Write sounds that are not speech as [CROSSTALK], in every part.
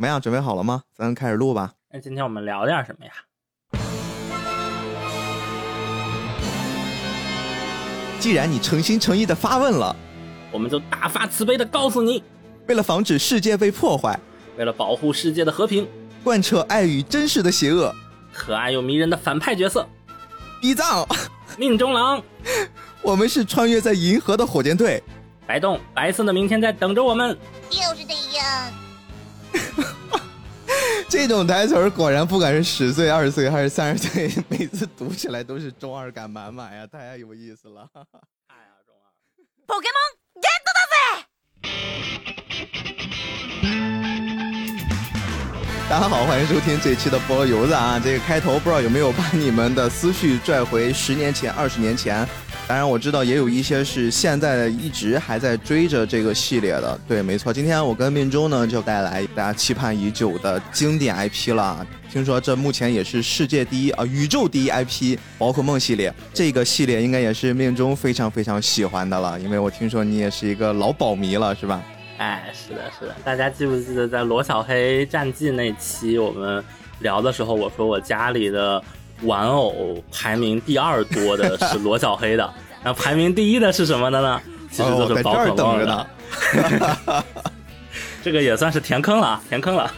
怎么样？准备好了吗？咱开始录吧。那今天我们聊点什么呀？既然你诚心诚意的发问了，我们就大发慈悲的告诉你，为了防止世界被破坏，为了保护世界的和平，贯彻爱与真实的邪恶，可爱又迷人的反派角色，逼藏，命中郎，[LAUGHS] 我们是穿越在银河的火箭队。白洞，白色的明天在等着我们。就是这样。这种台词儿果然不管是十岁、二十岁还是三十岁，每次读起来都是中二感满满呀，太有意思了。哎呀，中二。Pokemon get だぜ！大家好，欢迎收听这期的菠萝油子啊！这个开头不知道有没有把你们的思绪拽回十年前、二十年前。当然我知道也有一些是现在一直还在追着这个系列的。对，没错，今天我跟命中呢就带来大家期盼已久的经典 IP 了。听说这目前也是世界第一啊，宇宙第一 IP 宝可梦系列。这个系列应该也是命中非常非常喜欢的了，因为我听说你也是一个老宝迷了，是吧？哎，是的，是的，大家记不记得在罗小黑战记那期我们聊的时候，我说我家里的玩偶排名第二多的 [LAUGHS] 是罗小黑的，然后排名第一的是什么的呢？其实哦，就是宝在这儿可梦的。等着呢。[LAUGHS] [LAUGHS] 这个也算是填坑了，啊，填坑了。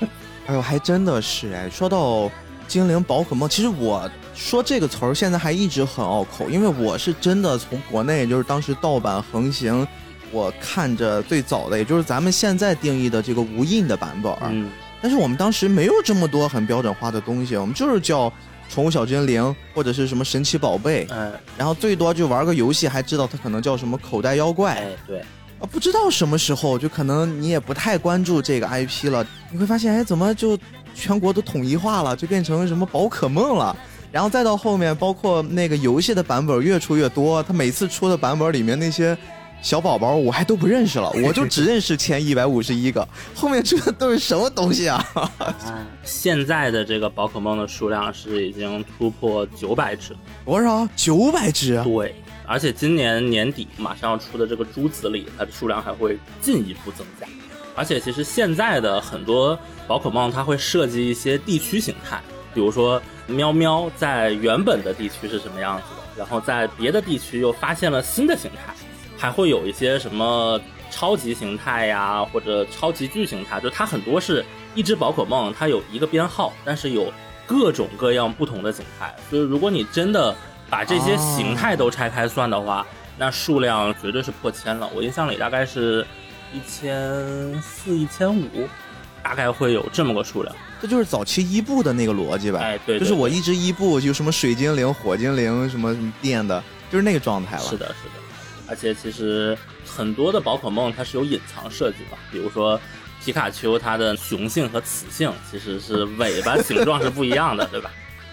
哎呦，还真的是哎！说到精灵宝可梦，其实我说这个词儿现在还一直很拗口，因为我是真的从国内就是当时盗版横行，我看着最早的，也就是咱们现在定义的这个无印的版本但是我们当时没有这么多很标准化的东西，我们就是叫宠物小精灵或者是什么神奇宝贝，嗯，然后最多就玩个游戏，还知道它可能叫什么口袋妖怪。哎，对，啊，不知道什么时候就可能你也不太关注这个 IP 了，你会发现，哎，怎么就全国都统一化了，就变成什么宝可梦了？然后再到后面，包括那个游戏的版本越出越多，它每次出的版本里面那些小宝宝我还都不认识了，[LAUGHS] 我就只认识前一百五十一个，后面出的都是什么东西啊？啊，[LAUGHS] 现在的这个宝可梦的数量是已经突破九百只，多少？九百只？对，而且今年年底马上要出的这个珠子里，它的数量还会进一步增加。而且其实现在的很多宝可梦，它会设计一些地区形态，比如说喵喵在原本的地区是什么样子的，然后在别的地区又发现了新的形态，还会有一些什么超级形态呀，或者超级巨形态，就它很多是一只宝可梦，它有一个编号，但是有各种各样不同的形态，所以如果你真的把这些形态都拆开算的话，那数量绝对是破千了。我印象里大概是一千四、一千五，大概会有这么个数量。这就是早期伊布的那个逻辑吧？哎，对对就是我一直伊布，就什么水精灵、火精灵，什么什么电的，就是那个状态了。是的，是的。而且其实很多的宝可梦它是有隐藏设计的，比如说皮卡丘，它的雄性和雌性其实是尾巴 [LAUGHS] 形状是不一样的，对吧？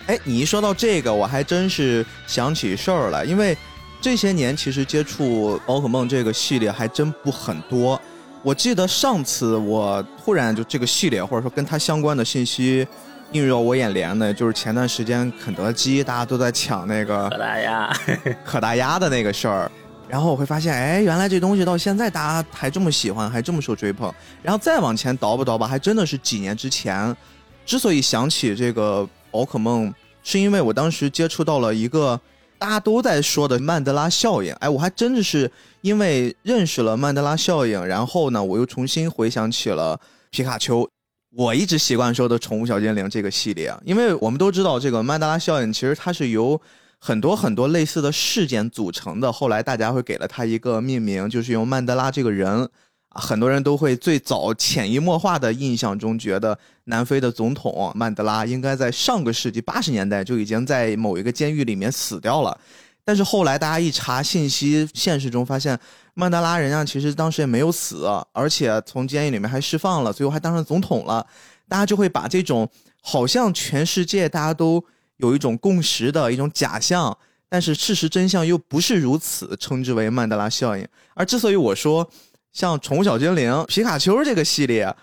哎，你一说到这个，我还真是想起事儿来，因为这些年其实接触宝可梦这个系列还真不很多。我记得上次我突然就这个系列或者说跟它相关的信息映入我眼帘的，就是前段时间肯德基大家都在抢那个可大鸭，[LAUGHS] 可达鸭的那个事儿，然后我会发现，哎，原来这东西到现在大家还这么喜欢，还这么受追捧。然后再往前倒吧倒吧，还真的是几年之前。之所以想起这个宝可梦，是因为我当时接触到了一个大家都在说的曼德拉效应。哎，我还真的是因为认识了曼德拉效应，然后呢，我又重新回想起了皮卡丘。我一直习惯说的宠物小精灵这个系列，因为我们都知道这个曼德拉效应，其实它是由很多很多类似的事件组成的。后来大家会给了他一个命名，就是用曼德拉这个人啊，很多人都会最早潜移默化的印象中觉得南非的总统曼德拉应该在上个世纪八十年代就已经在某一个监狱里面死掉了。但是后来大家一查信息，现实中发现曼德拉人家其实当时也没有死，而且从监狱里面还释放了，最后还当上总统了。大家就会把这种好像全世界大家都有一种共识的一种假象，但是事实真相又不是如此，称之为曼德拉效应。而之所以我说像宠物小精灵、皮卡丘这个系列，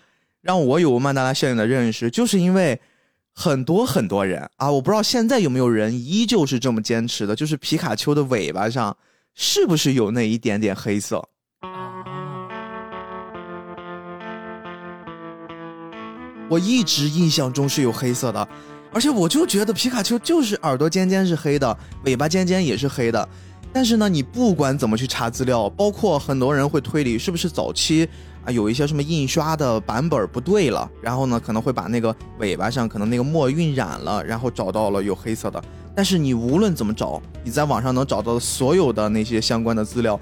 让我有曼德拉效应的认识，就是因为很多很多人啊，我不知道现在有没有人依旧是这么坚持的，就是皮卡丘的尾巴上是不是有那一点点黑色？我一直印象中是有黑色的，而且我就觉得皮卡丘就是耳朵尖尖是黑的，尾巴尖尖也是黑的。但是呢，你不管怎么去查资料，包括很多人会推理是不是早期啊有一些什么印刷的版本不对了，然后呢可能会把那个尾巴上可能那个墨晕染了，然后找到了有黑色的。但是你无论怎么找，你在网上能找到所有的那些相关的资料，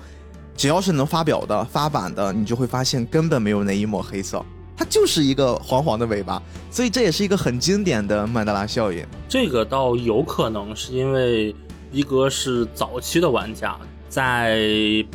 只要是能发表的、发版的，你就会发现根本没有那一抹黑色，它就是一个黄黄的尾巴。所以这也是一个很经典的曼德拉效应。这个倒有可能是因为一哥是早期的玩家，在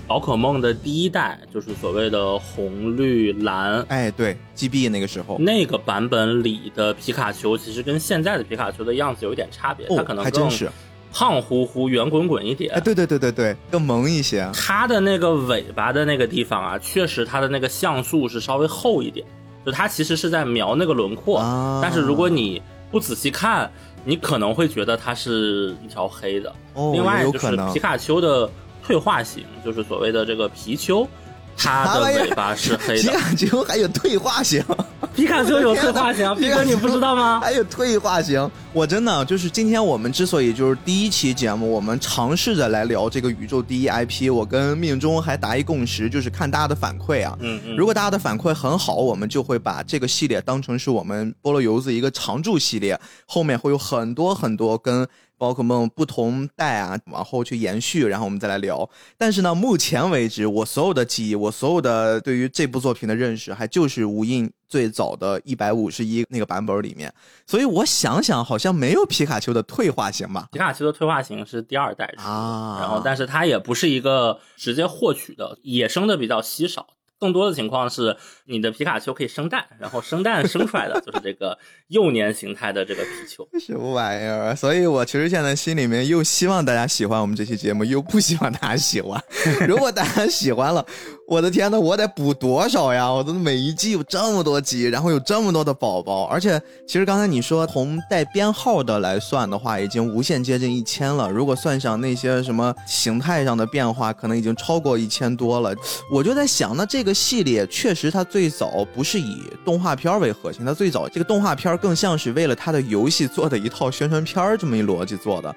宝可梦的第一代，就是所谓的红绿蓝哎，对，GB 那个时候，那个版本里的皮卡丘，其实跟现在的皮卡丘的样子有一点差别，它可哦，能更还真是，胖乎乎、圆滚滚一点。哎，对对对对对，更萌一些。它的那个尾巴的那个地方啊，确实它的那个像素是稍微厚一点，就它其实是在描那个轮廓，啊但是如果你不仔细看，你可能会觉得它是一条黑的。哦，另外就是皮。卡丘的退化型，就是所谓的这个皮丘，它的尾巴是黑的皮。卡丘还有退化型，皮卡丘有退化型，[LAUGHS] 皮哥你不知道吗？还有退化型。我真的就是今天我们之所以就是第一期节目，我们尝试着来聊这个宇宙第一 IP，我跟命中还达一共识，就是看大家的反馈啊。嗯嗯，如果大家的反馈很好，我们就会把这个系列当成是我们菠萝油子一个常驻系列，后面会有很多很多跟宝可梦不同代啊往后去延续，然后我们再来聊。但是呢，目前为止，我所有的记忆，我所有的对于这部作品的认识，还就是无印最早的一百五十一那个版本里面。所以我想想，好像没有皮卡丘的退化型吧？皮卡丘的退化型是第二代啊然后但是它也不是一个直接获取的，野生的比较稀少。更多的情况是你的皮卡丘可以生蛋，然后生蛋生出来的就是这个 [LAUGHS] 幼年形态的这个皮丘。什么玩意儿？所以我其实现在心里面又希望大家喜欢我们这期节目，又不希望大家喜欢。[LAUGHS] 如果大家喜欢了，我的天呐，我得补多少呀？我的每一季有这么多集，然后有这么多的宝宝，而且其实刚才你说从带编号的来算的话，已经无限接近一千了。如果算上那些什么形态上的变化，可能已经超过一千多了。我就在想，那这个系列确实它最早不是以动画片为核心，它最早这个动画片更像是为了它的游戏做的一套宣传片儿这么一逻辑做的。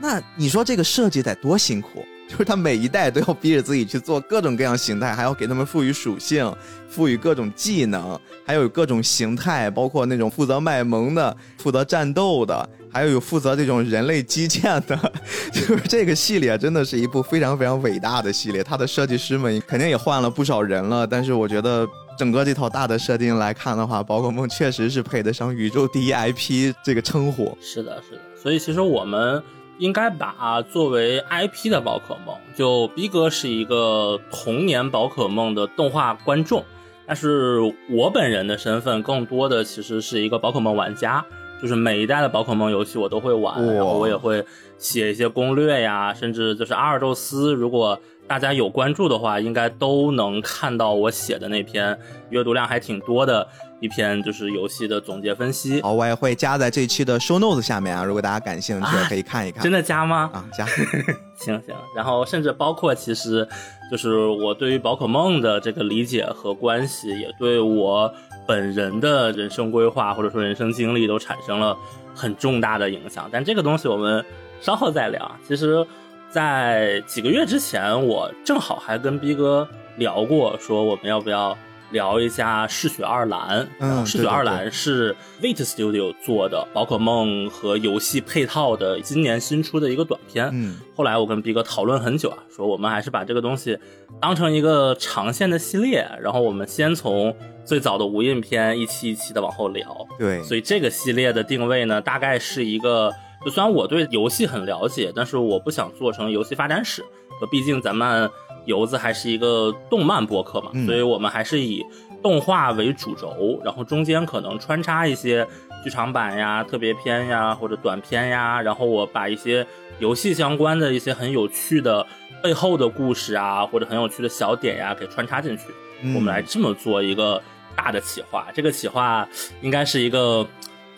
那你说这个设计得多辛苦？就是他每一代都要逼着自己去做各种各样形态，还要给他们赋予属性，赋予各种技能，还有各种形态，包括那种负责卖萌的、负责战斗的，还有有负责这种人类基建的。[LAUGHS] 就是这个系列真的是一部非常非常伟大的系列，它的设计师们肯定也换了不少人了，但是我觉得。整个这套大的设定来看的话，宝可梦确实是配得上宇宙第一 IP 这个称呼。是的，是的。所以其实我们应该把作为 IP 的宝可梦，就逼哥是一个童年宝可梦的动画观众，但是我本人的身份更多的其实是一个宝可梦玩家。就是每一代的宝可梦游戏我都会玩，哇然后我也会写一些攻略呀，甚至就是阿尔宙斯，如果大家有关注的话，应该都能看到我写的那篇阅读量还挺多的一篇，就是游戏的总结分析。好，我也会加在这期的 show notes 下面啊，如果大家感兴趣，啊可以看一看。真的加吗？啊，加。[LAUGHS] 行行，然后甚至包括其实就是我对于宝可梦的这个理解和关系，也对我本人的人生规划或者说人生经历都产生了很重大的影响。但这个东西我们稍后再聊。其实，在几个月之前，我正好还跟逼哥聊过，说我们要不要。聊一下《嗜血二蓝》，嗯《嗜血二蓝》是 Wait Studio 做的宝可梦和游戏配套的今年新出的一个短片。嗯，后来我跟逼哥讨论很久啊，说我们还是把这个东西当成一个长线的系列，然后我们先从最早的无印片一期一期的往后聊。对，所以这个系列的定位呢，大概是一个，就虽然我对游戏很了解，但是我不想做成游戏发展史，就毕竟咱们游子还是一个动漫播客嘛，嗯所以我们还是以动画为主轴，然后中间可能穿插一些剧场版呀、特别篇呀或者短片呀，然后我把一些游戏相关的一些很有趣的背后的故事啊，或者很有趣的小点呀给穿插进去。嗯我们来这么做一个大的企划。这个企划应该是一个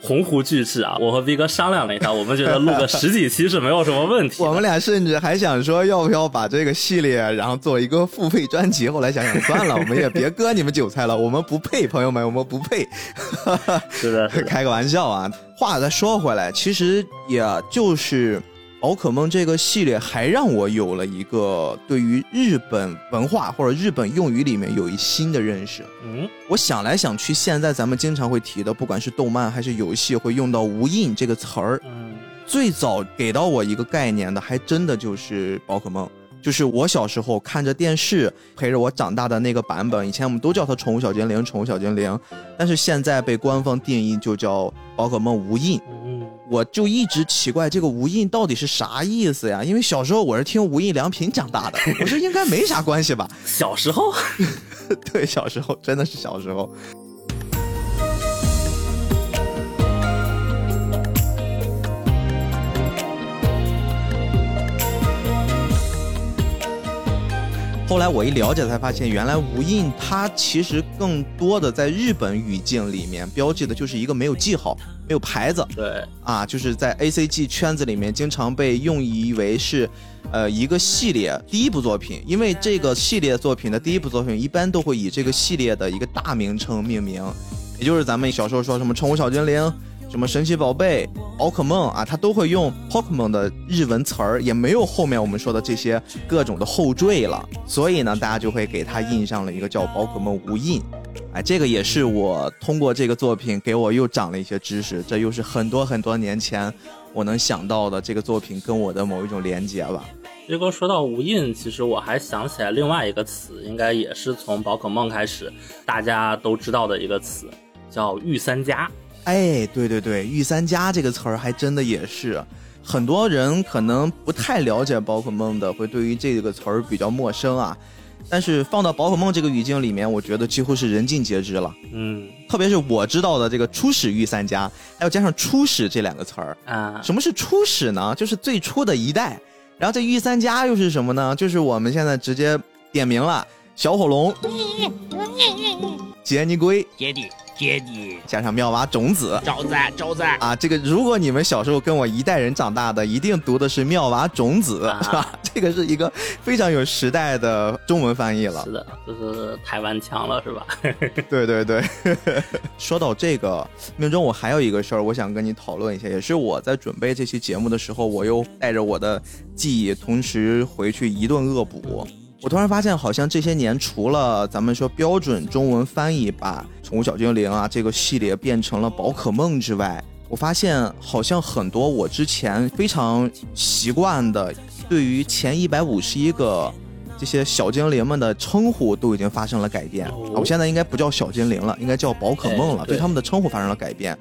鸿鹄巨制啊！我和 V 哥商量了一下，我们觉得录个十几期是没有什么问题。[LAUGHS] 我们俩甚至还想说，要不要把这个系列，然后做一个付费专辑。后来想想，算了，[LAUGHS] 我们也别割你们韭菜了，我们不配，朋友们，我们不配。[LAUGHS] 是的，是的开个玩笑啊。话再说回来，其实也就是宝可梦这个系列，还让我有了一个对于日本文化或者日本用语里面有一新的认识。嗯，我想来想去，现在咱们经常会提的，不管是动漫还是游戏，会用到“无印”这个词儿。嗯，最早给到我一个概念的，还真的就是宝可梦。就是我小时候看着电视陪着我长大的那个版本，以前我们都叫它宠物小精灵，宠物小精灵，但是现在被官方定义就叫宝可梦无印。嗯，我就一直奇怪这个无印到底是啥意思呀？因为小时候我是听无印良品长大的，[LAUGHS] 我说应该没啥关系吧？小时候，[LAUGHS] 对，小时候真的是小时候。后来我一了解才发现，原来无印它其实更多的在日本语境里面标记的就是一个没有记号、没有牌子对，啊，就是在 A C G 圈子里面经常被用以为是，呃，一个系列第一部作品，因为这个系列作品的第一部作品一般都会以这个系列的一个大名称命名，也就是咱们小时候说什么宠物小精灵。什么神奇宝贝、宝可梦啊，它都会用 Pokemon 的日文词儿，也没有后面我们说的这些各种的后缀了，所以呢，大家就会给它印上了一个叫宝可梦无印。哎，这个也是我通过这个作品给我又长了一些知识，这又是很多很多年前我能想到的这个作品跟我的某一种连接吧。这个说到无印，其实我还想起来另外一个词，应该也是从宝可梦开始大家都知道的一个词，叫御三家。哎，对对对，御三家这个词儿还真的也是，很多人可能不太了解宝可梦的，会对于这个词儿比较陌生啊。但是放到宝可梦这个语境里面，我觉得几乎是人尽皆知了。嗯特别是我知道的这个初始御三家，还要加上初始这两个词儿。啊，什么是初始呢？就是最初的一代。然后这御三家又是什么呢？就是我们现在直接点名了：小火龙、杰尼龟，爹地爹地，加上妙蛙种子。招子招子，啊，这个如果你们小时候跟我一代人长大的，一定读的是妙蛙种子，啊是吧？[LAUGHS] 这个是一个非常有时代的中文翻译了是。的，这是台湾腔了，是吧？[LAUGHS] 对对对，说到这个命中，我还有一个事儿，我想跟你讨论一下，也是我在准备这期节目的时候，我又带着我的记忆，同时回去一顿恶补。我突然发现，好像这些年除了咱们说标准中文翻译把《宠物小精灵》啊这个系列变成了宝可梦之外，我发现好像很多我之前非常习惯的，对于前一百五十一个这些小精灵们的称呼都已经发生了改变。我现在应该不叫小精灵了，应该叫宝可梦了，对他们的称呼发生了改变。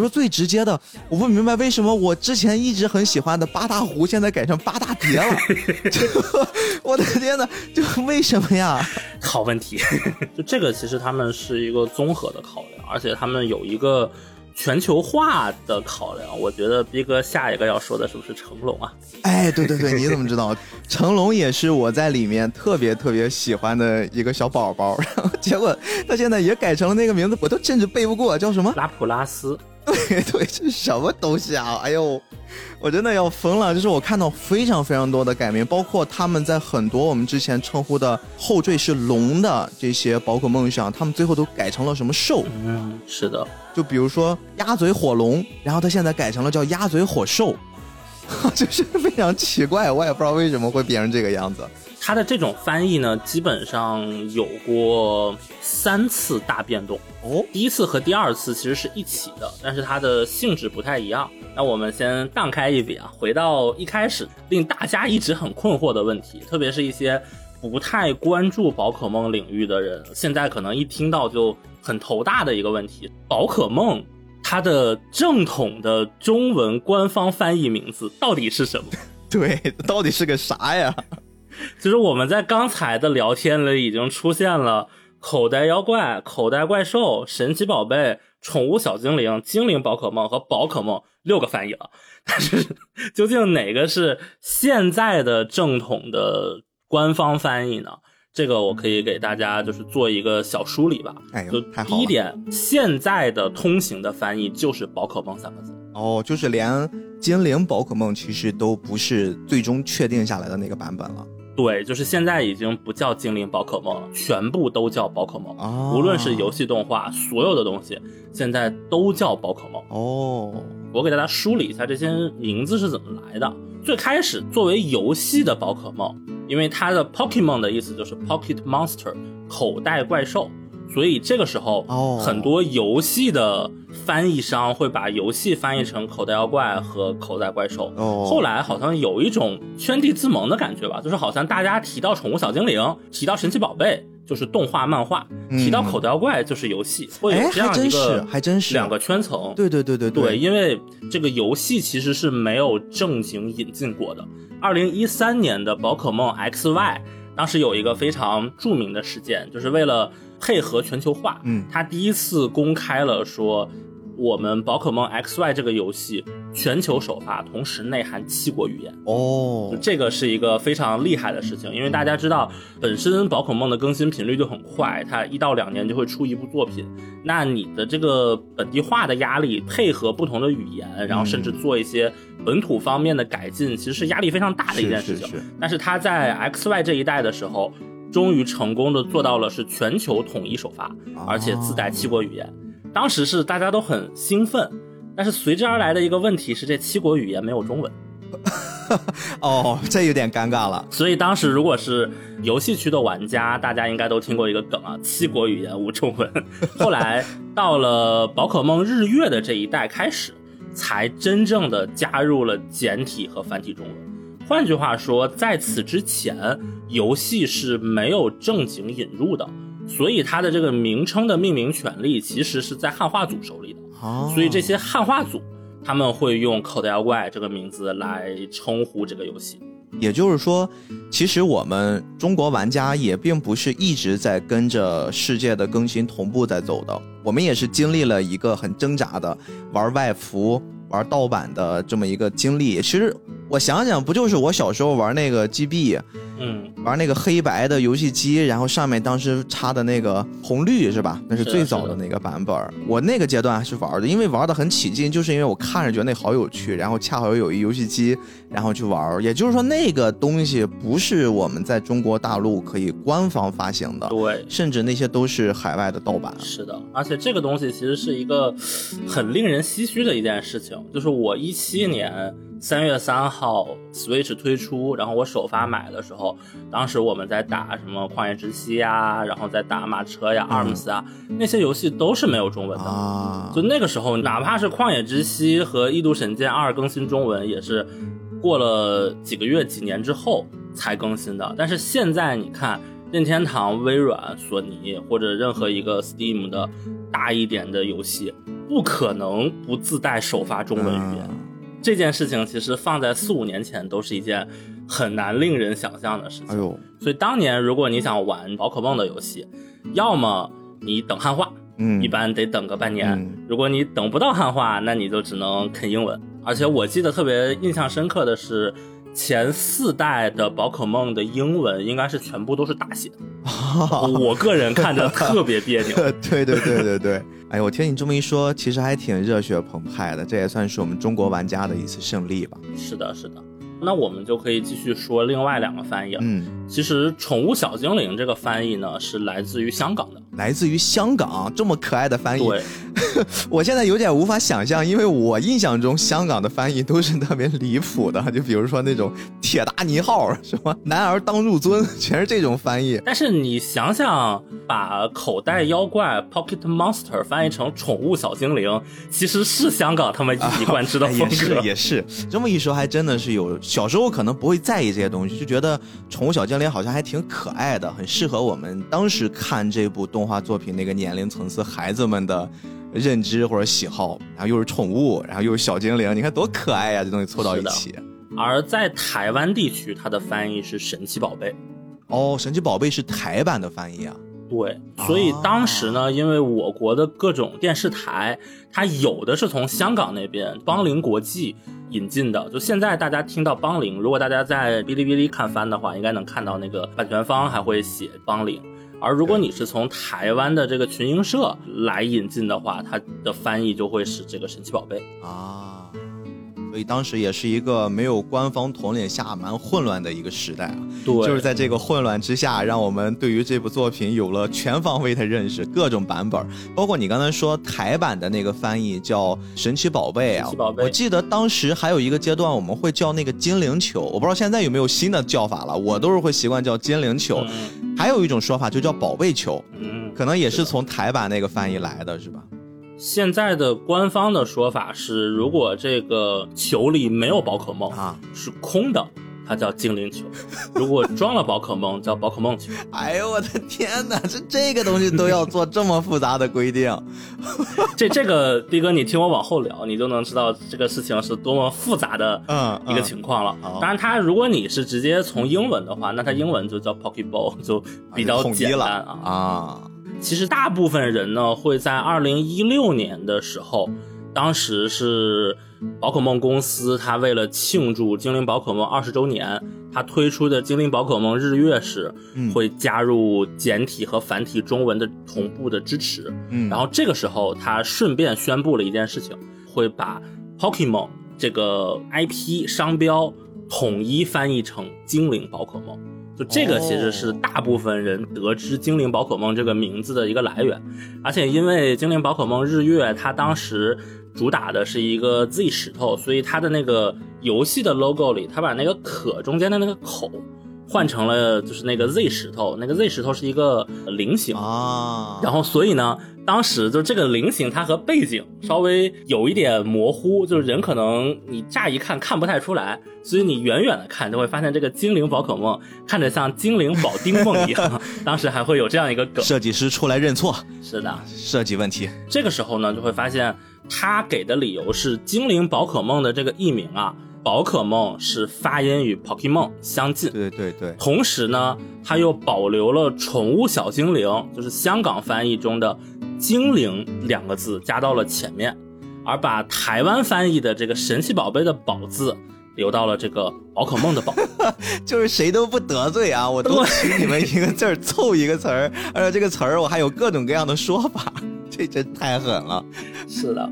比如说最直接的，我不明白为什么我之前一直很喜欢的八大湖，现在改成八大蝶了。[LAUGHS] 这个我的天呐，就为什么呀？[LAUGHS] 好问题，[LAUGHS] 就这个其实他们是一个综合的考量，而且他们有一个全球化的考量。我觉得逼哥下一个要说的是不是成龙啊？哎，对对对，你怎么知道？成龙也是我在里面特别特别喜欢的一个小宝宝，然后结果他现在也改成了那个名字，我都甚至背不过，叫什么？拉普拉斯，对 [LAUGHS] 对，这是什么东西啊？哎呦，我真的要疯了！就是我看到非常非常多的改名，包括他们在很多我们之前称呼的后缀是龙的这些宝可梦上，他们最后都改成了什么兽？嗯，是的，就比如说鸭嘴火龙，然后他现在改成了叫鸭嘴火兽，[LAUGHS] 就是非常奇怪，我也不知道为什么会变成这个样子。它的这种翻译呢，基本上有过三次大变动。哦，第一次和第二次其实是一起的，但是它的性质不太一样。那我们先荡开一笔啊，回到一开始令大家一直很困惑的问题，特别是一些不太关注宝可梦领域的人，现在可能一听到就很头大的一个问题：宝可梦它的正统的中文官方翻译名字到底是什么？[LAUGHS] 对，到底是个啥呀？[LAUGHS] 就是我们在刚才的聊天里已经出现了口袋妖怪、口袋怪兽、神奇宝贝、宠物小精灵、精灵宝可梦和宝可梦六个翻译了，[LAUGHS] 但是究竟哪个是现在的正统的官方翻译呢？这个我可以给大家就是做一个小梳理吧。哎呦就第一点，现在的通行的翻译就是宝可梦三个字。哦，就是连精灵宝可梦其实都不是最终确定下来的那个版本了。对，就是现在已经不叫精灵宝可梦了，全部都叫宝可梦。哦无论是游戏动画，所有的东西现在都叫宝可梦。哦，我给大家梳理一下这些名字是怎么来的。最开始作为游戏的宝可梦，因为它的 Pokemon 的意思就是 Pocket Monster，口袋怪兽，所以这个时候，哦很多游戏的翻译商会把游戏翻译成口袋妖怪和口袋怪兽。哦后来好像有一种圈地自萌的感觉吧，就是好像大家提到宠物小精灵，提到神奇宝贝。就是动画漫画，嗯提到口袋妖怪就是游戏，会哎有这样一个是还真是两个圈层。对对对对对，因为这个游戏其实是没有正经引进过的。二零一三年的宝可梦 XY，当时有一个非常著名的事件，就是为了配合全球化，嗯他第一次公开了说，我们宝可梦 XY 这个游戏全球首发，同时内含七国语言。哦，这个是一个非常厉害的事情，因为大家知道，本身宝可梦的更新频率就很快，它一到两年就会出一部作品。那你的这个本地化的压力，配合不同的语言，然后甚至做一些本土方面的改进，其实是压力非常大的一件事情。是是是但是它在 XY 这一代的时候，终于成功的做到了是全球统一首发，而且自带七国语言。当时是大家都很兴奋，但是随之而来的一个问题是，这七国语言没有中文。[LAUGHS] 哦，这有点尴尬了。所以当时如果是游戏区的玩家，大家应该都听过一个梗啊，七国语言无中文。[LAUGHS] 后来到了宝可梦日月的这一代开始，才真正的加入了简体和繁体中文。换句话说，在此之前，游戏是没有正经引入的，所以它的这个名称的命名权利其实是在汉化组手里的。哦，所以这些汉化组他们会用“口袋妖怪”这个名字来称呼这个游戏。也就是说，其实我们中国玩家也并不是一直在跟着世界的更新同步在走的，我们也是经历了一个很挣扎的玩外服、玩盗版的这么一个经历。其实我想想，不就是我小时候玩那个 GB，嗯，玩那个黑白的游戏机，然后上面当时插的那个红绿是吧？那是最早的那个版本。我那个阶段还是玩的，因为玩的很起劲，就是因为我看着觉得那好有趣，然后恰好又有一游戏机，然后去玩。也就是说，那个东西不是我们在中国大陆可以官方发行的，对，甚至那些都是海外的盗版。是的，而且这个东西其实是一个很令人唏嘘的一件事情，就是我一七年三月三号 Switch 推出，然后我首发买的时候，当时我们在打什么旷野之息呀，然后在打马车呀、ARMS 啊，那些游戏都是没有中文的。啊就那个时候，哪怕是《旷野之息》和《异度神剑二》更新中文，也是过了几个月、几年之后才更新的。但是现在你看，任天堂、微软、索尼或者任何一个 Steam 的大一点的游戏，不可能不自带首发中文语言。嗯这件事情其实放在四五年前都是一件很难令人想象的事情。哎呦，所以当年如果你想玩宝可梦的游戏，要么你等汉化，嗯，一般得等个半年。嗯如果你等不到汉化，那你就只能啃英文。而且我记得特别印象深刻的是，前四代的宝可梦的英文应该是全部都是大写，[LAUGHS] 我个人看着特别别扭。对对对对对，哎，我听你这么一说，其实还挺热血澎湃的，这也算是我们中国玩家的一次胜利吧。是的，是的。那我们就可以继续说另外两个翻译了。嗯，其实“宠物小精灵”这个翻译呢，是来自于香港的。来自于香港，这么可爱的翻译，对，[LAUGHS] 我现在有点无法想象，因为我印象中香港的翻译都是特别离谱的，就比如说那种铁达尼号什么男儿当入樽，全是这种翻译。但是你想想，把口袋妖怪 （Pocket Monster） 翻译成宠物小精灵，其实是香港他们一以贯之的哎风也是。也是，这么一说还真的是有。小时候可能不会在意这些东西，就觉得宠物小精灵好像还挺可爱的，很适合我们当时看这部动画作品那个年龄层次孩子们的认知或者喜好。然后又是宠物，然后又是小精灵，你看多可爱呀、这东西凑到一起。而在台湾地区，它的翻译是神奇宝贝。哦，神奇宝贝是台版的翻译啊。对，所以当时呢，因为我国的各种电视台，它有的是从香港那边邦铃国际引进的。就现在大家听到邦铃，如果大家在哔哩哔哩看番的话，应该能看到那个版权方还会写邦铃。而如果你是从台湾的这个群英社来引进的话，它的翻译就会是这个神奇宝贝。啊，所以当时也是一个没有官方统领下蛮混乱的一个时代啊。对，就是在这个混乱之下，让我们对于这部作品有了全方位的认识，各种版本，包括你刚才说台版的那个翻译叫《神奇宝贝》啊神奇宝，贝我记得当时还有一个阶段，我们会叫那个精灵球，我不知道现在有没有新的叫法了，我都是会习惯叫精灵球。嗯还有一种说法就叫宝贝球，嗯，可能也是从台版那个翻译来的，是吧？现在的官方的说法是，如果这个球里没有宝可梦啊，是空的，它叫精灵球；[LAUGHS] 如果装了宝可梦，叫宝可梦球。哎呦我的天哪，这这个东西都要做这么复杂的规定，[LAUGHS] 这这个逼哥，你听我往后聊，你就能知道这个事情是多么复杂的嗯一个情况了。好。当然，它如果你是直接从英文的话，那它英文就叫 Pokeball，就比较简单啊。啊，其实大部分人呢会在二零一六年的时候，当时是宝可梦公司，它为了庆祝精灵宝可梦二十周年，它推出的精灵宝可梦日月时嗯会加入简体和繁体中文的同步的支持。嗯，然后这个时候，他顺便宣布了一件事情，会把 Pokemon 这个 IP 商标统一翻译成精灵宝可梦。就这个其实是大部分人得知精灵宝可梦这个名字的一个来源，而且因为精灵宝可梦日月，它当时主打的是一个 Z 石头，所以它的那个游戏的 logo 里，它把那个可中间的那个口换成了就是那个 Z 石头，那个 Z 石头是一个菱形啊，然后所以呢，当时就这个菱形它和背景稍微有一点模糊，就是人可能你乍一看看不太出来，所以你远远的看就会发现这个精灵宝可梦看着像精灵宝丁梦一样，[LAUGHS] 当时还会有这样一个梗。设计师出来认错，是的，设计问题。这个时候呢，就会发现他给的理由是精灵宝可梦的这个译名啊，宝可梦是发音与 Pokemon 相近，对对对，同时呢，它又保留了宠物小精灵，就是香港翻译中的“精灵”两个字加到了前面，而把台湾翻译的这个神奇宝贝的“宝”字留到了这个宝可梦的“宝 [LAUGHS] 就是谁都不得罪啊，我多取你们一个字儿凑一个词儿，而且这个词儿我还有各种各样的说法，这真太狠了。”。是的，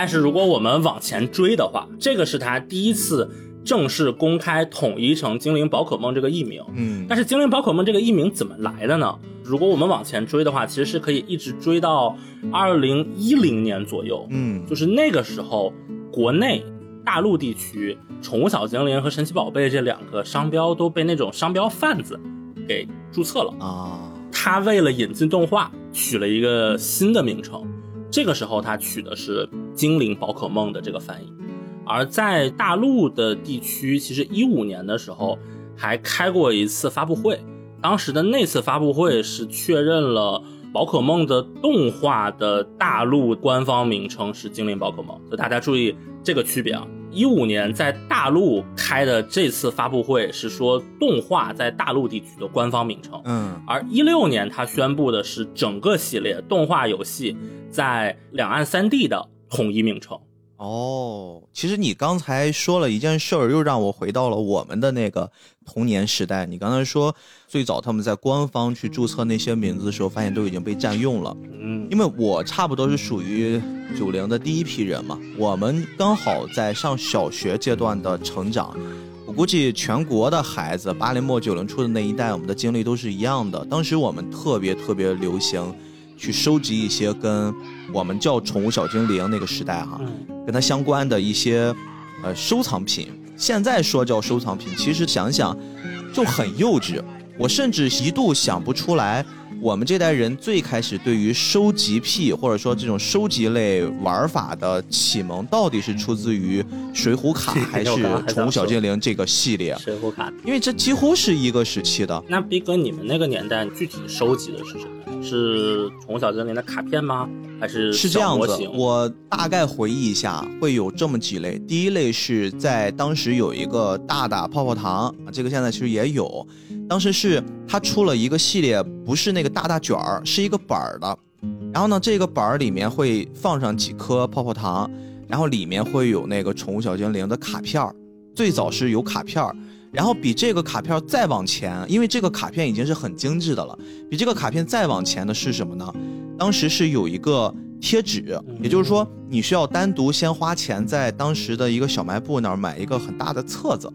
但是如果我们往前追的话，这个是他第一次正式公开统一成精灵宝可梦这个艺名。嗯但是精灵宝可梦这个艺名怎么来的呢？如果我们往前追的话，其实是可以一直追到二零一零年左右。嗯就是那个时候，国内大陆地区宠物小精灵和神奇宝贝这两个商标都被那种商标贩子给注册了。啊，他为了引进动画，取了一个新的名称。这个时候他取的是“精灵宝可梦”的这个翻译。而在大陆的地区，其实一五年的时候还开过一次发布会，当时的那次发布会是确认了宝可梦的动画的大陆官方名称是精灵宝可梦，就大家注意这个区别啊。一五年在大陆开的这次发布会是说动画在大陆地区的官方名称，嗯而一六年他宣布的是整个系列动画游戏在两岸三地的统一名称。哦，其实你刚才说了一件事儿，又让我回到了我们的那个童年时代。你刚才说最早他们在官方去注册那些名字的时候，发现都已经被占用了。嗯，因为我差不多是属于九零的第一批人嘛，我们刚好在上小学阶段的成长。我估计全国的孩子，八零末九零初的那一代，我们的经历都是一样的。当时我们特别特别流行去收集一些跟我们叫宠物小精灵那个时代哈、嗯跟它相关的一些呃收藏品。现在说叫收藏品，其实想想就很幼稚。我甚至一度想不出来，我们这代人最开始对于收集癖或者说这种收集类玩法的启蒙，到底是出自于水浒卡还是宠物小精灵这个系列？水浒卡。因为这几乎是一个时期的。那逼哥，你们那个年代具体收集的是什么？是宠物小精灵的卡片吗？还是是这样子我大概回忆一下，会有这么几类。第一类是在当时有一个大大泡泡糖，啊这个现在其实也有。当时是它出了一个系列，不是那个大大卷儿，是一个板儿的。然后呢，这个板儿里面会放上几颗泡泡糖，然后里面会有那个宠物小精灵的卡片儿。最早是有卡片儿，然后比这个卡片再往前，因为这个卡片已经是很精致的了。比这个卡片再往前的是什么呢？当时是有一个贴纸，也就是说你需要单独先花钱在当时的一个小卖部那儿买一个很大的册子。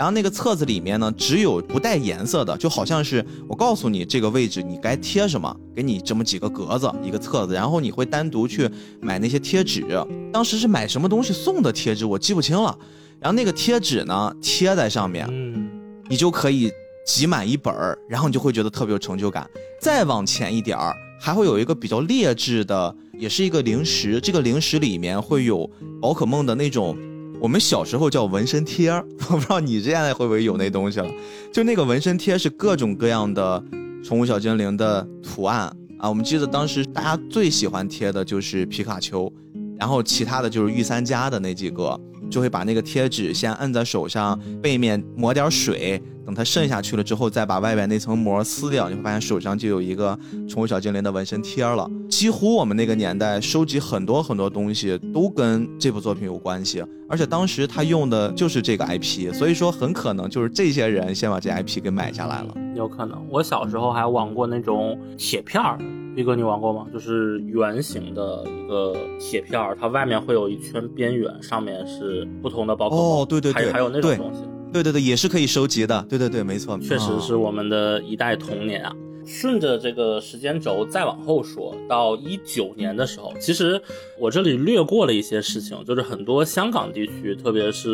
然后那个册子里面呢，只有不带颜色的，就好像是我告诉你这个位置你该贴什么，给你这么几个格子一个册子，然后你会单独去买那些贴纸。当时是买什么东西送的贴纸，我记不清了。然后那个贴纸呢贴在上面，嗯，你就可以集满一本儿，然后你就会觉得特别有成就感。再往前一点儿，还会有一个比较劣质的，也是一个零食，这个零食里面会有宝可梦的那种。我们小时候叫纹身贴儿，[LAUGHS] 我不知道你现在会不会有那东西了。就那个纹身贴是各种各样的宠物小精灵的图案啊。我们记得当时大家最喜欢贴的就是皮卡丘，然后其他的就是御三家的那几个，就会把那个贴纸先摁在手上，背面抹点水，等它渗下去了之后，再把外边那层膜撕掉，你会发现手上就有一个宠物小精灵的纹身贴儿了。几乎我们那个年代收集很多很多东西都跟这部作品有关系，而且当时他用的就是这个 IP，所以说很可能就是这些人先把这 IP 给买下来了。有可能。我小时候还玩过那种铁片儿，逼哥你玩过吗？就是圆形的一个铁片儿，它外面会有一圈边缘，上面是不同的宝可梦。哦对对对还有还有那种东西，对对对，也是可以收集的。对对对，没错，确实是我们的一代童年啊。顺着这个时间轴再往后说，到一九年的时候，其实我这里略过了一些事情，就是很多香港地区，特别是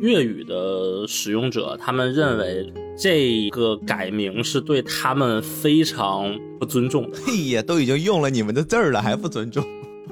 粤语的使用者，他们认为这个改名是对他们非常不尊重的，嘿呀，都已经用了你们的字儿了，还不尊重。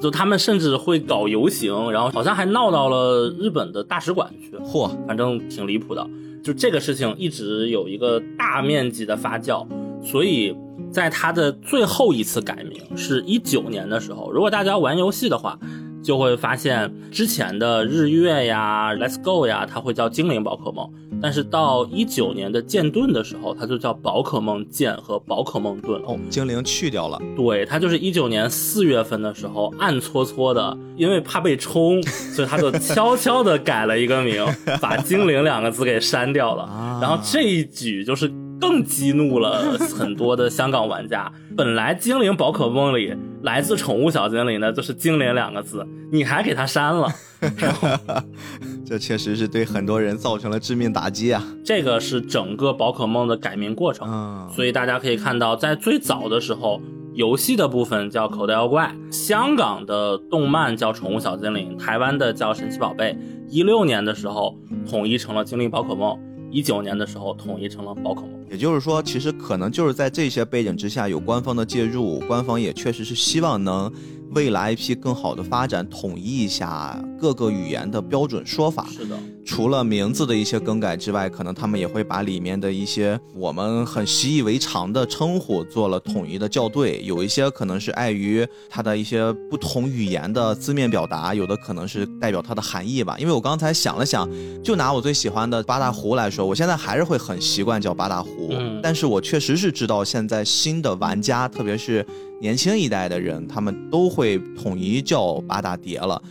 就他们甚至会搞游行，然后好像还闹到了日本的大使馆去，嚯，反正挺离谱的。就这个事情一直有一个大面积的发酵，所以在它的最后一次改名是一九年的时候，如果大家玩游戏的话，就会发现之前的日月呀、Let's Go 呀，它会叫精灵宝可梦，但是到一九年的剑盾的时候，它就叫宝可梦剑和宝可梦盾了。哦，精灵去掉了。对，它就是一九年四月份的时候，暗搓搓的，因为怕被冲，[LAUGHS] 所以他就悄悄的改了一个名，把“精灵”两个字给删掉了。啊然后这一举就是更激怒了很多的香港玩家。本来精灵宝可梦里来自宠物小精灵的就是“精灵”两个字，你还给它删了 [LAUGHS] [LAUGHS] 这确实是对很多人造成了致命打击啊。这个是整个宝可梦的改名过程。嗯，所以大家可以看到，在最早的时候，游戏的部分叫口袋妖怪，香港的动漫叫宠物小精灵，台湾的叫神奇宝贝。一六年的时候统一成了精灵宝可梦，一九年的时候统一成了宝可梦。也就是说，其实可能就是在这些背景之下，有官方的介入，官方也确实是希望能为了 IP 更好的发展，统一一下各个语言的标准说法。是的，除了名字的一些更改之外，可能他们也会把里面的一些我们很习以为常的称呼做了统一的校对。有一些可能是碍于它的一些不同语言的字面表达，有的可能是代表它的含义吧。因为我刚才想了想，就拿我最喜欢的八大湖来说，我现在还是会很习惯叫八大湖。嗯但是我确实是知道现在新的玩家，特别是年轻一代的人，他们都会统一叫八大蝶了。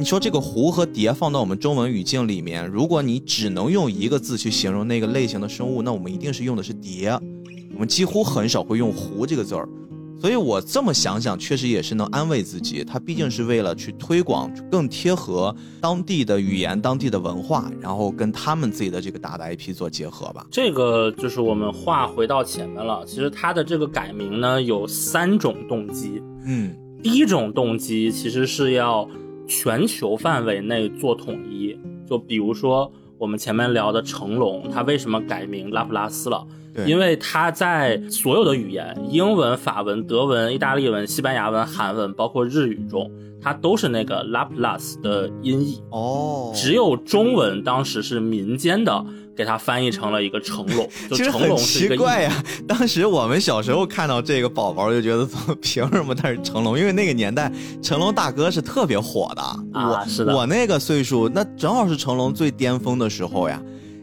你说这个湖和蝶放到我们中文语境里面，如果你只能用一个字去形容那个类型的生物，那我们一定是用的是蝶，我们几乎很少会用湖这个字儿。所以我这么想想，确实也是能安慰自己。它毕竟是为了去推广更贴合当地的语言、当地的文化，然后跟他们自己的这个大的 IP 做结合吧。这个就是我们话回到前面了。其实它的这个改名呢有三种动机，嗯，第一种动机其实是要全球范围内做统一，就比如说我们前面聊的成龙，他为什么改名拉普拉斯了？对因为他在所有的语言，英文、法文、德文、意大利文、西班牙文、韩文，包括日语中，它都是那个拉普拉斯的音译。哦，只有中文当时是民间的，给它翻译成了一个成龙，就其实很成龙是一个奇怪呀、当时我们小时候看到这个宝宝，就觉得说 [LAUGHS] 凭什么他是成龙？因为那个年代成龙大哥是特别火的。我啊是的我那个岁数，那正好是成龙最巅峰的时候呀。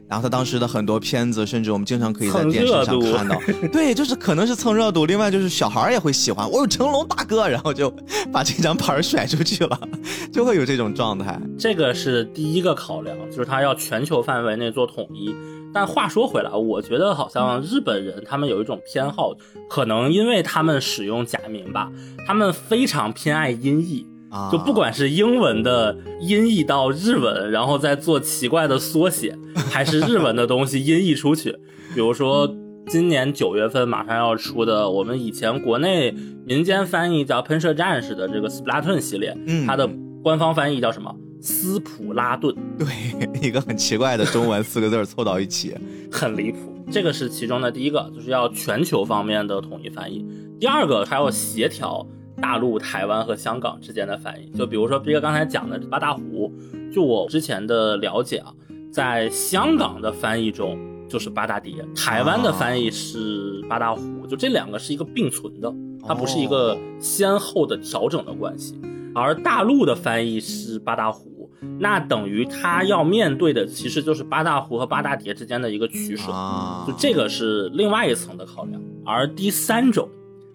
然后他当时的很多片子，甚至我们经常可以在电视上看到，[LAUGHS] 对，就是可能是蹭热度，另外就是小孩儿也会喜欢，我有成龙大哥，然后就把这张牌儿甩出去了，[LAUGHS] 就会有这种状态。这个是第一个考量，就是他要全球范围内做统一。但话说回来，我觉得好像日本人他们有一种偏好，可能因为他们使用假名吧，他们非常偏爱音译。啊，就不管是英文的音译到日文，然后再做奇怪的缩写，还是日文的东西音译出去，[LAUGHS] 比如说今年九月份马上要出的，我们以前国内民间翻译叫《喷射战士》的这个 Splatoon 系列，嗯它的官方翻译叫什么？斯普拉顿，对 [LAUGHS] 一个很奇怪的中文四个字儿凑到一起，很离谱。这个是其中的第一个，就是要全球方面的统一翻译。第二个还要协调大陆、台湾和香港之间的翻译。就比如说毕哥刚才讲的八大湖，就我之前的了解啊，在香港的翻译中就是八大碟，台湾的翻译是八大湖，就这两个是一个并存的，它不是一个先后的调整的关系。而大陆的翻译是八大湖，那等于它要面对的其实就是八大湖和八大碟之间的一个取舍。啊，就这个是另外一层的考量，而第三种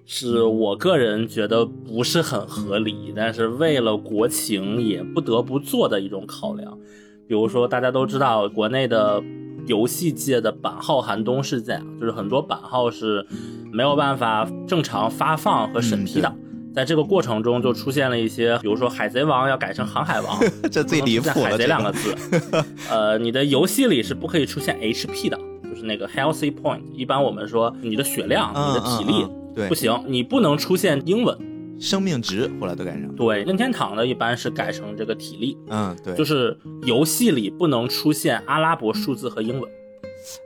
是我个人觉得不是很合理，但是为了国情也不得不做的一种考量。比如说，大家都知道国内的游戏界的版号寒冬事件啊，就是很多版号是没有办法正常发放和审批的。嗯在这个过程中，就出现了一些，比如说《海贼王》要改成《航海王 [LAUGHS]》，这最离谱了，海贼这两个字。[LAUGHS] 呃，你的游戏里是不可以出现 HP 的，就是那个 healthy point。一般我们说你的血量、嗯你的体力、对不行，你不能出现英文。生命值后来都改成，对，任天堂的一般是改成这个体力，嗯，对，就是游戏里不能出现阿拉伯数字和英文。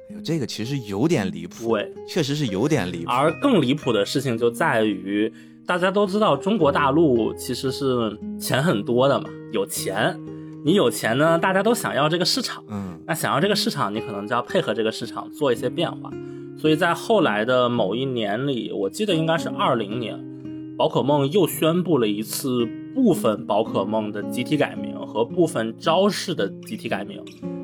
哎呦这个其实有点离谱，对，确实是有点离谱，而更离谱的事情就在于，大家都知道中国大陆其实是钱很多的嘛，有钱。你有钱呢，大家都想要这个市场。嗯那想要这个市场，你可能就要配合这个市场做一些变化。所以在后来的某一年里，我记得应该是二零年，宝可梦又宣布了一次部分宝可梦的集体改名和部分招式的集体改名，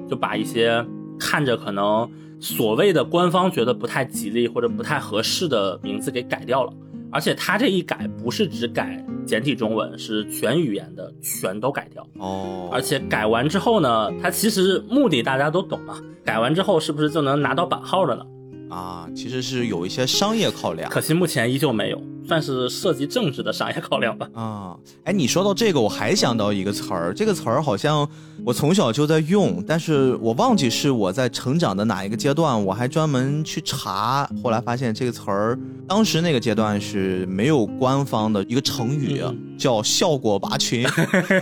就把一些看着可能所谓的官方觉得不太吉利或者不太合适的名字给改掉了。而且它这一改不是只改简体中文，是全语言的全都改掉。哦，而且改完之后呢，它其实目的大家都懂嘛。改完之后是不是就能拿到版号了呢？啊，其实是有一些商业考量可惜目前依旧没有，算是涉及政治的商业考量吧。啊。哎，你说到这个，我还想到一个词儿，这个词儿好像我从小就在用，但是我忘记是我在成长的哪一个阶段，我还专门去查，后来发现这个词儿当时那个阶段是没有官方的一个成语，嗯叫效果拔群。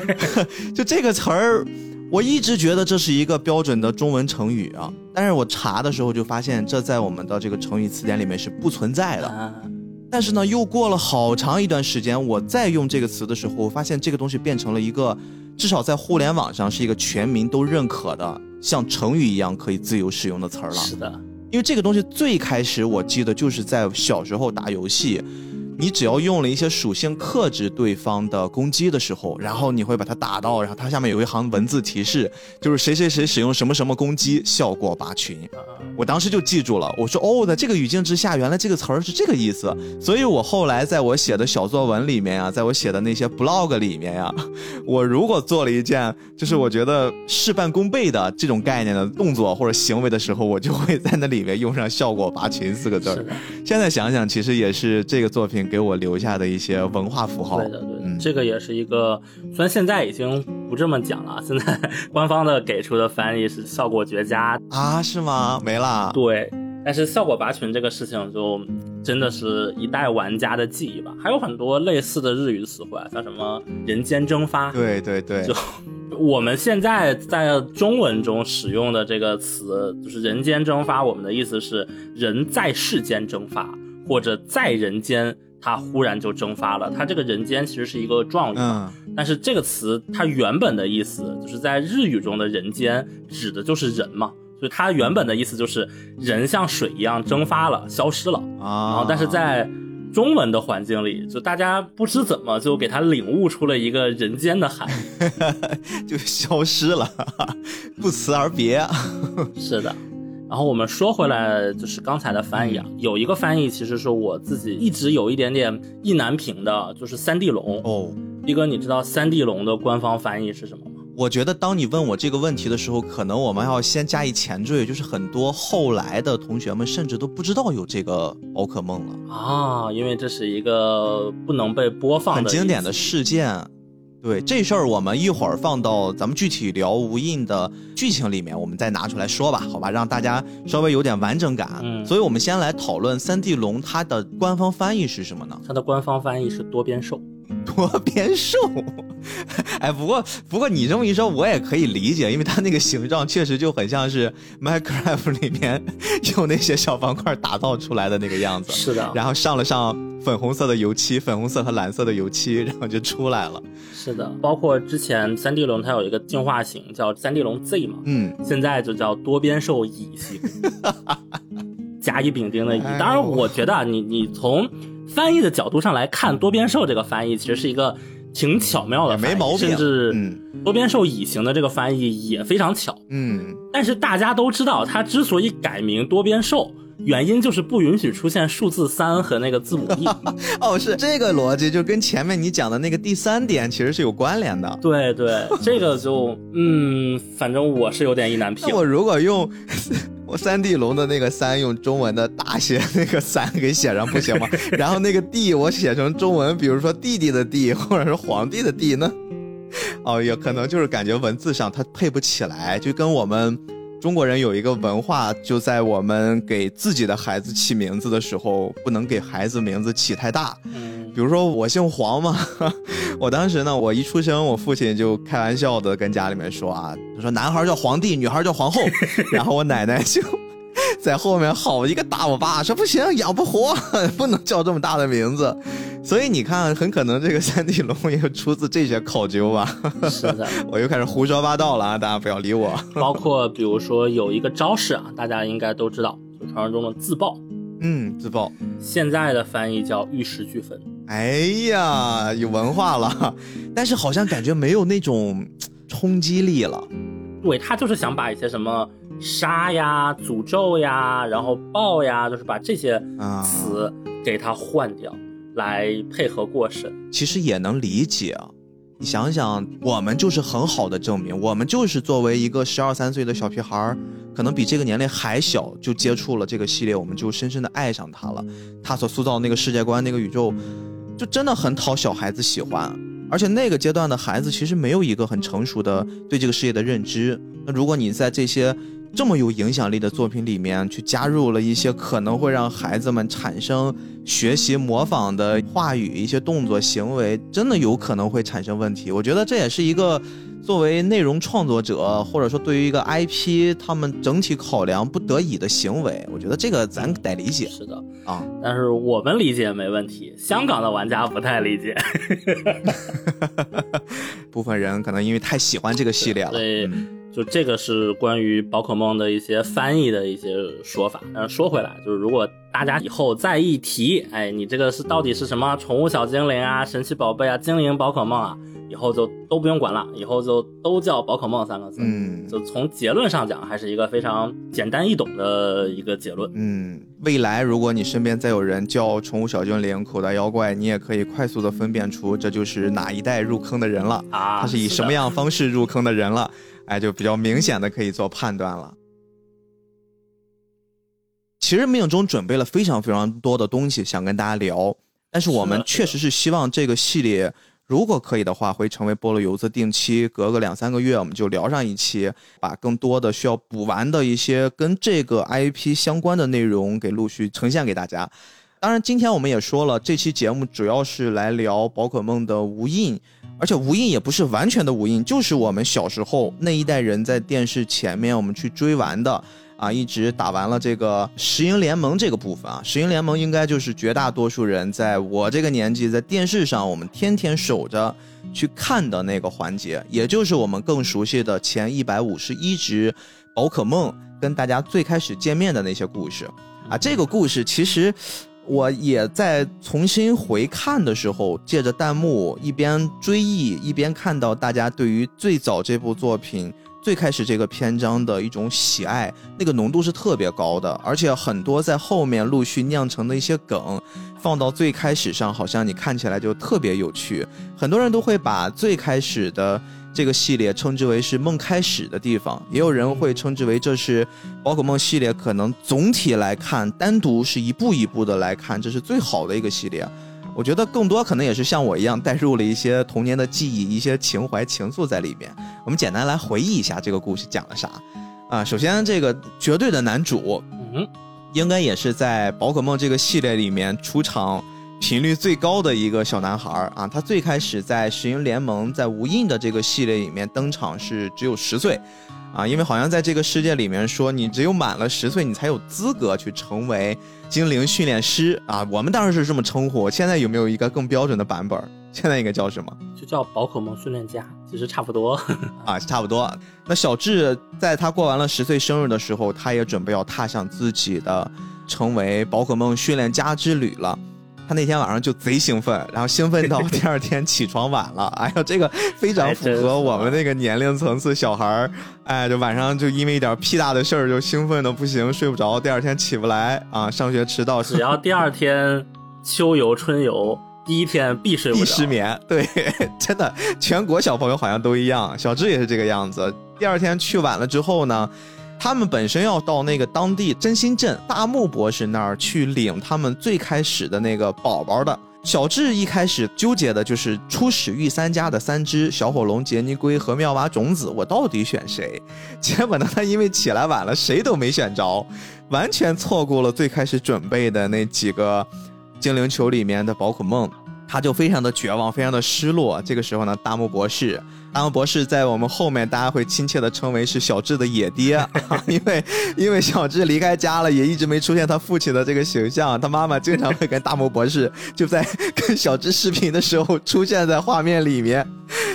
[LAUGHS] 就这个词儿，我一直觉得这是一个标准的中文成语啊，但是我查的时候就发现这在我们的这个成语词典里面是不存在的。啊，但是呢，又过了好长一段时间，我再用这个词的时候，我发现这个东西变成了一个，至少在互联网上是一个全民都认可的，像成语一样可以自由使用的词儿了。是的，因为这个东西最开始我记得就是在小时候打游戏，你只要用了一些属性克制对方的攻击的时候，然后你会把它打到，然后它下面有一行文字提示，就是谁谁谁使用什么什么攻击，效果拔群。我当时就记住了，我说哦，在这个语境之下，原来这个词儿是这个意思。所以我后来在我写的小作文里面啊，在我写的那些 blog 里面呀、[LAUGHS] 我如果做了一件就是我觉得事半功倍的这种概念的动作或者行为的时候，我就会在那里面用上“效果拔群”四个字儿。现在想想，其实也是这个作品给我留下的一些文化符号。对的，对的，嗯这个也是一个，虽然现在已经不这么讲了，现在 [LAUGHS] 官方的给出的翻译是效果绝佳，啊，是吗？没啦。对，但是效果拔群这个事情就真的是一代玩家的记忆吧。还有很多类似的日语词汇啊，像什么人间蒸发，对对对就，我们现在在中文中使用的这个词，就是“人间蒸发”，我们的意思是人在世间蒸发，或者在人间他忽然就蒸发了。它这个“人间”其实是一个状语，嗯但是这个词它原本的意思就是在日语中的人间指的就是人嘛，所以它原本的意思就是人像水一样蒸发了，消失了。然啊后，但是在中文的环境里，就大家不知怎么就给他领悟出了一个人间的含义。[LAUGHS] 就消失了，[LAUGHS] 不辞而别。是的。然后我们说回来，就是刚才的翻译啊，有一个翻译其实是我自己一直有一点点意难平的，就是三地龙。哦，一哥，你知道三地龙的官方翻译是什么吗？我觉得当你问我这个问题的时候，可能我们要先加以前缀，就是很多后来的同学们甚至都不知道有这个宝可梦了，啊，因为这是一个不能被播放的很经典的事件。对这事儿，我们一会儿放到咱们具体聊无印的剧情里面，我们再拿出来说吧，好吧，让大家稍微有点完整感。嗯所以我们先来讨论三 D 龙它的官方翻译是什么呢？它的官方翻译是多边兽。[LAUGHS] 多边兽。[LAUGHS] 哎，不过不过你这么一说，我也可以理解，因为它那个形状确实就很像是 Minecraft 里面 [LAUGHS] 用那些小方块打造出来的那个样子，是的，然后上了上粉红色的油漆，粉红色和蓝色的油漆，然后就出来了。是的，包括之前三地龙它有一个进化型叫三地龙 Z 嘛，嗯，现在就叫多边兽乙型，[LAUGHS] 甲乙丙丁的乙。当然，我觉得啊，你你从翻译的角度上来看，多边兽这个翻译其实是一个挺巧妙的没毛病甚至嗯多边兽乙型的这个翻译也非常巧。嗯，但是大家都知道，它之所以改名多边兽，原因就是不允许出现数字三和那个字母 E。[LAUGHS] 哦，是这个逻辑，就跟前面你讲的那个第三点其实是有关联的。对对，这个就嗯，反正我是有点意难平那。我如果用 [LAUGHS] 我三地龙的那个三用中文的大写那个三给写上不行吗？[LAUGHS] 然后那个地我写成中文，比如说弟弟的弟，或者是皇帝的帝呢？哦，也可能就是感觉文字上它配不起来，就跟我们中国人有一个文化，就在我们给自己的孩子起名字的时候，不能给孩子名字起太大。嗯，比如说我姓黄嘛，[LAUGHS] 我当时呢，我一出生，我父亲就开玩笑的跟家里面说啊，他说男孩叫皇帝，女孩叫皇后，[LAUGHS] 然后我奶奶就 [LAUGHS] 在后面好一个大我爸，说不行，养不活，[LAUGHS] 不能叫这么大的名字。所以你看，很可能这个三地龙也出自这些考究吧。是的。[LAUGHS] 我又开始胡说八道了啊，大家不要理我。包括比如说有一个招式啊，大家应该都知道，就传说中的自爆，嗯，自爆。现在的翻译叫玉石俱焚。哎呀，有文化了，但是好像感觉没有那种冲击力了。对他就是想把一些什么杀呀、诅咒呀，然后爆呀，就是把这些啊词给他换掉，来配合过审。其实也能理解啊。你想想，我们就是很好的证明，我们就是作为一个十二三岁的小屁孩儿，可能比这个年龄还小，就接触了这个系列，我们就深深的爱上他了。他所塑造的那个世界观、那个宇宙，就真的很讨小孩子喜欢。而且那个阶段的孩子其实没有一个很成熟的对这个事业的认知。那如果你在这些这么有影响力的作品里面去加入了一些可能会让孩子们产生学习模仿的话语、一些动作行为，真的有可能会产生问题。我觉得这也是一个作为内容创作者，或者说对于一个 IP 他们整体考量不得已的行为。我觉得这个咱得理解是的，啊。但是我们理解没问题，香港的玩家不太理解。[LAUGHS] 部分人可能因为太喜欢这个系列了，对嗯就这个是关于宝可梦的一些翻译的一些说法。但是说回来，就是如果大家以后再一提，哎，你这个是到底是什么宠物小精灵啊、神奇宝贝啊、精灵宝可梦啊，以后就都不用管了，以后就都叫宝可梦三个字。嗯就从结论上讲，还是一个非常简单易懂的一个结论。嗯，未来如果你身边再有人叫宠物小精灵、口袋妖怪，你也可以快速的分辨出这就是哪一代入坑的人了，啊，他是以什么？样方式入坑的人了，哎，就比较明显的可以做判断了。其实命中准备了非常非常多的东西想跟大家聊，但是我们确实是希望这个系列。如果可以的话，会成为菠萝油子定期隔个两三个月，我们就聊上一期，把更多的需要补完的一些跟这个 IP 相关的内容给陆续呈现给大家。当然，今天我们也说了，这期节目主要是来聊宝可梦的无印，而且无印也不是完全的无印，就是我们小时候那一代人在电视前面我们去追完的啊，一直打完了这个石英联盟这个部分啊。石英联盟应该就是绝大多数人在我这个年纪在电视上我们天天守着去看的那个环节，也就是我们更熟悉的前一百五十一只宝可梦跟大家最开始见面的那些故事啊。这个故事其实。我也在重新回看的时候，借着弹幕一边追忆，一边看到大家对于最早这部作品最开始这个篇章的一种喜爱，那个浓度是特别高的，而且很多在后面陆续酿成的一些梗，放到最开始上，好像你看起来就特别有趣。很多人都会把最开始的这个系列称之为是梦开始的地方，也有人会称之为这是宝可梦系列可能总体来看，单独是一步一步的来看，这是最好的一个系列。我觉得更多可能也是像我一样带入了一些童年的记忆、一些情怀情愫在里面。我们简单来回忆一下这个故事讲了啥啊？首先，这个绝对的男主嗯，应该也是在宝可梦这个系列里面出场频率最高的一个小男孩儿啊。他最开始在石英联盟在无印的这个系列里面登场是只有十岁啊，因为好像在这个世界里面说你只有满了十岁，你才有资格去成为精灵训练师啊。我们当时是这么称呼，现在有没有一个更标准的版本？现在应该叫什么？就叫宝可梦训练家，其实差不多。[LAUGHS] 啊，差不多。那小智在他过完了十岁生日的时候，他也准备要踏上自己的成为宝可梦训练家之旅了。他那天晚上就贼兴奋，然后兴奋到 [LAUGHS] 第二天起床晚了。哎呀，这个非常符合我们那个年龄层次小孩儿。哎，就晚上就因为一点屁大的事儿就兴奋的不行，睡不着，第二天起不来啊，上学迟到，只要第二天秋游春游，第一天必睡不。失眠，对，[LAUGHS] 真的，全国小朋友好像都一样，小智也是这个样子。第二天去晚了之后呢，他们本身要到那个当地真心镇大木博士那儿去领他们最开始的那个宝宝的。小智一开始纠结的就是初始御三家的三只小火龙、杰尼龟和妙蛙种子，我到底选谁？结果呢，他因为起来晚了，谁都没选着，完全错过了最开始准备的那几个精灵球里面的宝可梦。他就非常的绝望，非常的失落。这个时候呢，大木博士，大木博士在我们后面大家会亲切的称为是小智的野爹，[LAUGHS] 因为因为小智离开家了，也一直没出现他父亲的这个形象。他妈妈经常会跟大魔博士就在跟小智视频的时候出现在画面里面。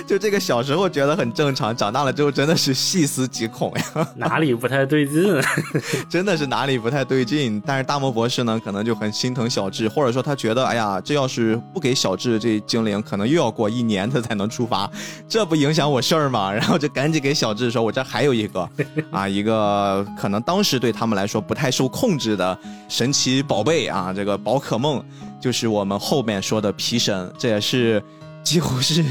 就这个小时候觉得很正常，长大了之后真的是细思极恐呀，[LAUGHS] 哪里不太对劲？[LAUGHS] 真的是哪里不太对劲。但是大魔博士呢，可能就很心疼小智，或者说他觉得，哎呀，这要是不给小智这精灵，可能又要过一年他才能出发，这不影响我事儿嘛？[LAUGHS] 然后就赶紧给小智说，我这还有一个 [LAUGHS] 啊，一个可能当时对他们来说不太受控制的神奇宝贝啊，这个宝可梦，就是我们后面说的皮神，这也是。几乎是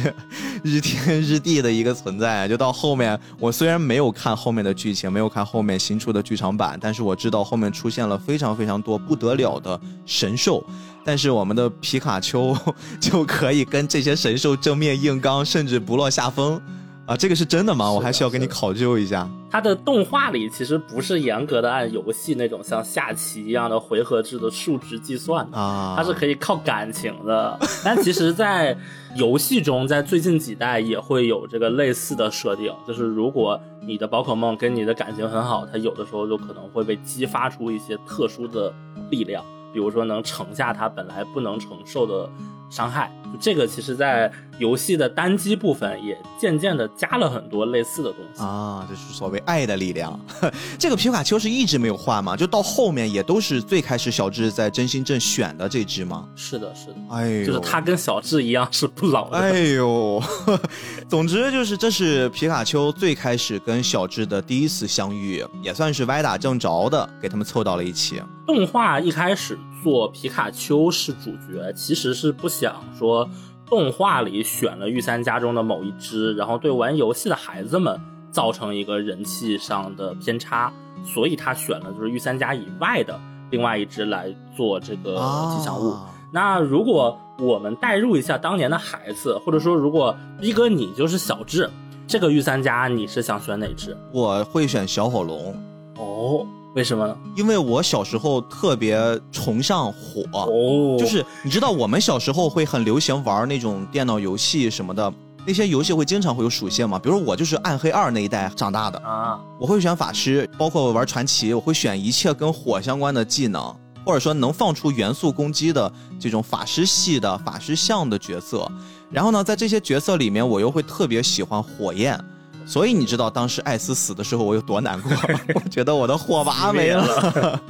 日天日地的一个存在。就到后面，我虽然没有看后面的剧情，没有看后面新出的剧场版，但是我知道后面出现了非常非常多不得了的神兽。但是我们的皮卡丘 [LAUGHS] 就可以跟这些神兽正面硬刚，甚至不落下风啊！这个是真的吗？我还需要给你考究一下。它的动画里其实不是严格的按游戏那种像下棋一样的回合制的数值计算的，啊，它是可以靠感情的。[LAUGHS] 但其实，在游戏中，在最近几代也会有这个类似的设定，就是如果你的宝可梦跟你的感情很好，它有的时候就可能会被激发出一些特殊的力量，比如说能承下他本来不能承受的伤害。这个，其实在游戏的单机部分也渐渐的加了很多类似的东西。啊，就是所谓爱的力量。[LAUGHS] 这个皮卡丘是一直没有换吗？就到后面也都是最开始小智在真心镇选的这只吗？是的，是的，哎呦，就是他跟小智一样是不老的。哎呦，[LAUGHS] 总之就是这是皮卡丘最开始跟小智的第一次相遇，也算是歪打正着的给他们凑到了一起。动画一开始做皮卡丘是主角，其实是不想说动画里选了御三家中的某一只，然后对玩游戏的孩子们造成一个人气上的偏差，所以他选了就是御三家以外的另外一只来做这个吉祥物。啊那如果我们代入一下当年的孩子，或者说如果逼哥你就是小智，这个御三家你是想选哪只？我会选小火龙，哦，为什么呢？因为我小时候特别崇尚火。哦，就是你知道，我们小时候会很流行玩那种电脑游戏什么的，那些游戏会经常会有属性嘛。比如我就是暗黑二那一代长大的，啊，我会选法师，包括玩传奇，我会选一切跟火相关的技能，或者说能放出元素攻击的这种法师系的法师像的角色。然后呢，在这些角色里面，我又会特别喜欢火焰。所以你知道当时艾斯死的时候我有多难过？[LAUGHS] 我觉得我的火娃没了。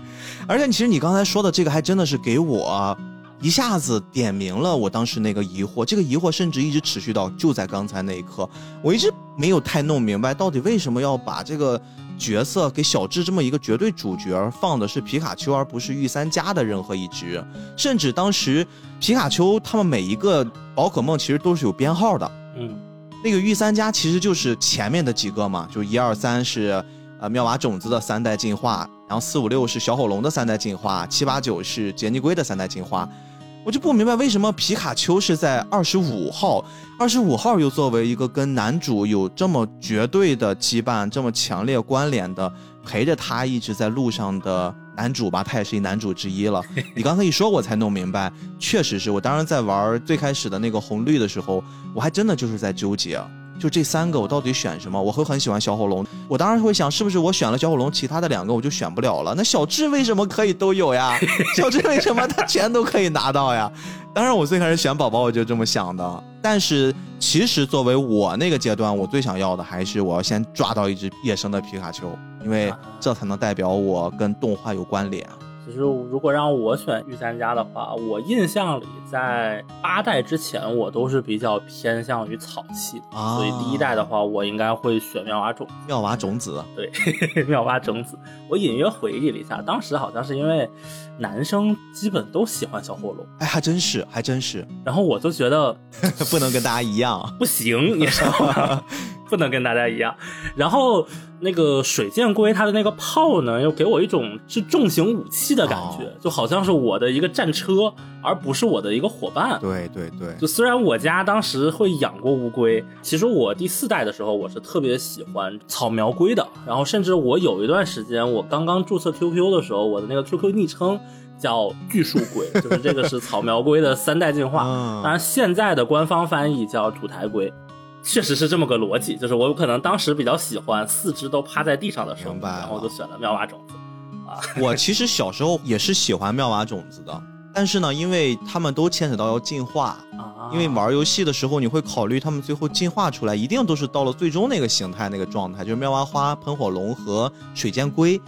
而且其实你刚才说的这个还真的是给我一下子点明了我当时那个疑惑，这个疑惑甚至一直持续到就在刚才那一刻，我一直没有太弄明白到底为什么要把这个角色给小智这么一个绝对主角放的是皮卡丘，而不是御三家的任何一只，甚至当时皮卡丘他们每一个宝可梦其实都是有编号的，嗯，那个御三家其实就是前面的几个嘛，就一二三是呃妙蛙种子的三代进化，然后四五六是小火龙的三代进化，七八九是杰尼龟的三代进化。我就不明白为什么皮卡丘是在二十五号，二十五号又作为一个跟男主有这么绝对的羁绊、这么强烈关联的，陪着他一直在路上的男主吧，他也是一男主之一了。[LAUGHS] 你刚才一说，我才弄明白，确实是我当时在玩最开始的那个红绿的时候，我还真的就是在纠结。就这三个，我到底选什么？我会很喜欢小火龙，我当然会想，是不是我选了小火龙，其他的两个我就选不了了？那小智为什么可以都有呀？[LAUGHS] 小智为什么他全都可以拿到呀？当然，我最开始选宝宝，我就这么想的。但是其实作为我那个阶段，我最想要的还是我要先抓到一只野生的皮卡丘，因为这才能代表我跟动画有关联。其实如果让我选御三家的话，我印象里在八代之前，我都是比较偏向于草系的，啊所以第一代的话，我应该会选妙蛙种。妙蛙种子，对，[LAUGHS] 妙蛙种子，我隐约回忆了一下，当时好像是因为男生基本都喜欢小火龙，哎，还真是，还真是，然后我就觉得 [LAUGHS] 不能跟大家一样。不行，你知道吗？[LAUGHS] 不能跟大家一样。然后那个水箭龟它的那个炮呢，又给我一种是重型武器的感觉，哦就好像是我的一个战车，而不是我的一个伙伴。对对对，就虽然我家当时会养过乌龟，其实我第四代的时候我是特别喜欢草苗龟的，然后甚至我有一段时间我刚刚注册 QQ 的时候，我的那个 QQ 昵称叫巨树龟，就是这个是草苗龟的三代进化。[LAUGHS] 嗯当然现在的官方翻译叫土台龟。确实是这么个逻辑，就是我有可能当时比较喜欢四肢都趴在地上的生物，明白了然后就选了妙蛙种子。啊我其实小时候也是喜欢妙蛙种子的，但是呢，因为他们都牵扯到要进化，啊，因为玩游戏的时候你会考虑他们最后进化出来，一定都是到了最终那个形态那个状态，就是妙蛙花、喷火龙和水箭龟。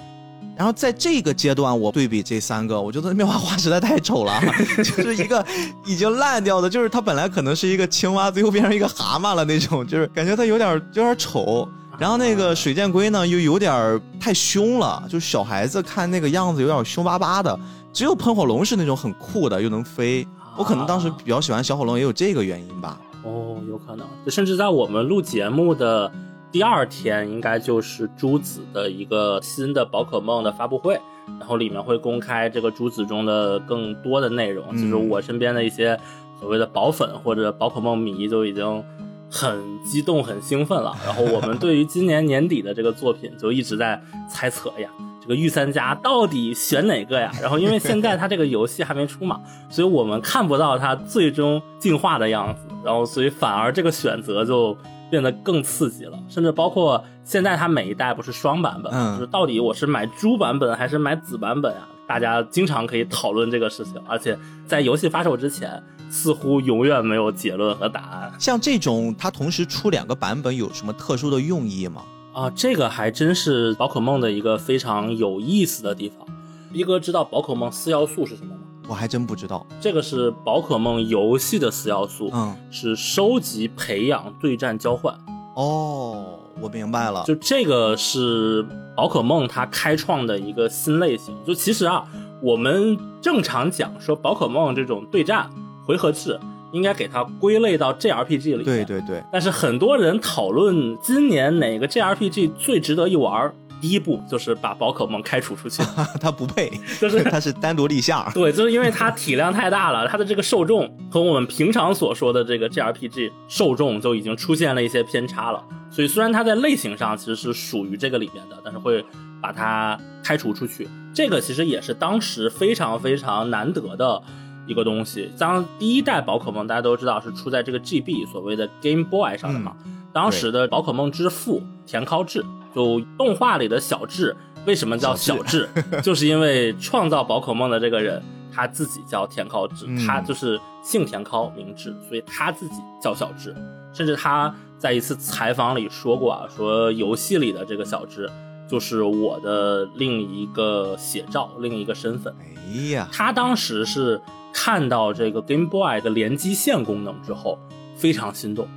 然后在这个阶段，我对比这三个，我觉得妙蛙花实在太丑了，[LAUGHS] 就是一个已经烂掉的，就是它本来可能是一个青蛙，最后变成一个蛤蟆了那种，就是感觉它有点有点丑。然后那个水箭龟呢，又有点儿太凶了，就是小孩子看那个样子有点凶巴巴的。只有喷火龙是那种很酷的，又能飞。我可能当时比较喜欢小火龙，也有这个原因吧。哦，有可能，甚至在我们录节目的第二天，应该就是朱子的一个新的宝可梦的发布会，然后里面会公开这个朱子中的更多的内容。嗯其实我身边的一些所谓的宝粉或者宝可梦迷就已经很激动、很兴奋了。[LAUGHS] 然后我们对于今年年底的这个作品就一直在猜测呀。这个御三家到底选哪个呀？然后因为现在它这个游戏还没出嘛，[LAUGHS] 所以我们看不到它最终进化的样子，然后所以反而这个选择就变得更刺激了，甚至包括现在它每一代不是双版本，嗯就是到底我是买猪版本还是买紫版本啊？大家经常可以讨论这个事情，而且在游戏发售之前，似乎永远没有结论和答案像这种它同时出两个版本，有什么特殊的用意吗？啊！这个还真是宝可梦的一个非常有意思的地方。逼哥知道宝可梦四要素是什么吗？我还真不知道。这个是宝可梦游戏的四要素，嗯，是收集、培养、对战、交换。哦，我明白了。就这个是宝可梦它开创的一个新类型。就其实啊，我们正常讲说宝可梦这种对战回合制，应该给它归类到 JRPG 里。对。对对，但是很多人讨论今年哪个 JRPG 最值得一玩儿，第一步就是把宝可梦开除出去，[LAUGHS] 它不配，就是 [LAUGHS] 它是单独立项。对，就是因为它体量太大了，它的这个受众和我们平常所说的这个 JRPG 受众就已经出现了一些偏差了。所以虽然它在类型上其实是属于这个里面的，但是会把它开除出去。这个其实也是当时非常非常难得的一个东西。当第一代宝可梦大家都知道是出在这个 GB 所谓的 Game Boy 上的嘛，当时的宝可梦之父田尻智，就动画里的小智，为什么叫小智？[LAUGHS] 就是因为创造宝可梦的这个人他自己叫田尻智，嗯他就是姓田尻名智，所以他自己叫小智。甚至他在一次采访里说过啊，说游戏里的这个小智就是我的另一个写照，另一个身份。哎呀，他当时是看到这个 Game Boy 的联机线功能之后，非常心动。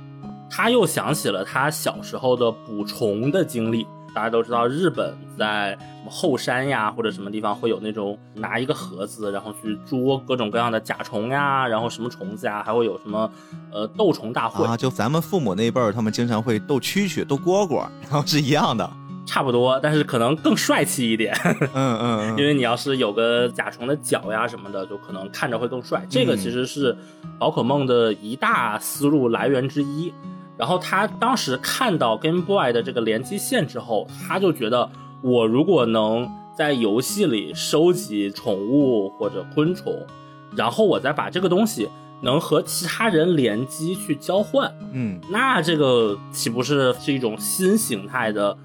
他又想起了他小时候的捕虫的经历。大家都知道，日本在什么后山呀，或者什么地方会有那种拿一个盒子，然后去捉各种各样的甲虫呀，然后什么虫子呀，还会有什么呃斗虫大会啊，就咱们父母那辈儿，他们经常会斗蛐蛐、斗蝈蝈，然后是一样的。差不多，但是可能更帅气一点。[LAUGHS] 嗯嗯因为你要是有个甲虫的脚呀什么的，就可能看着会更帅。这个其实是宝可梦的一大思路来源之一。然后他当时看到 Game Boy 的这个联机线之后，他就觉得，我如果能在游戏里收集宠物或者昆虫，然后我再把这个东西能和其他人联机去交换，嗯那这个岂不是是一种新形态的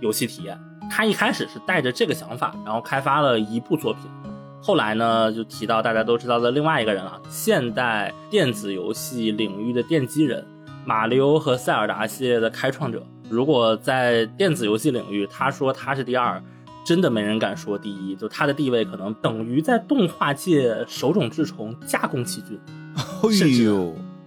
游戏体验？他一开始是带着这个想法，然后开发了一部作品。后来呢，就提到大家都知道的另外一个人了，现代电子游戏领域的奠基人，马里奥和塞尔达系列的开创者。如果在电子游戏领域，他说他是第二，真的没人敢说第一。就他的地位可能等于在动画界手冢治虫加宫崎骏甚至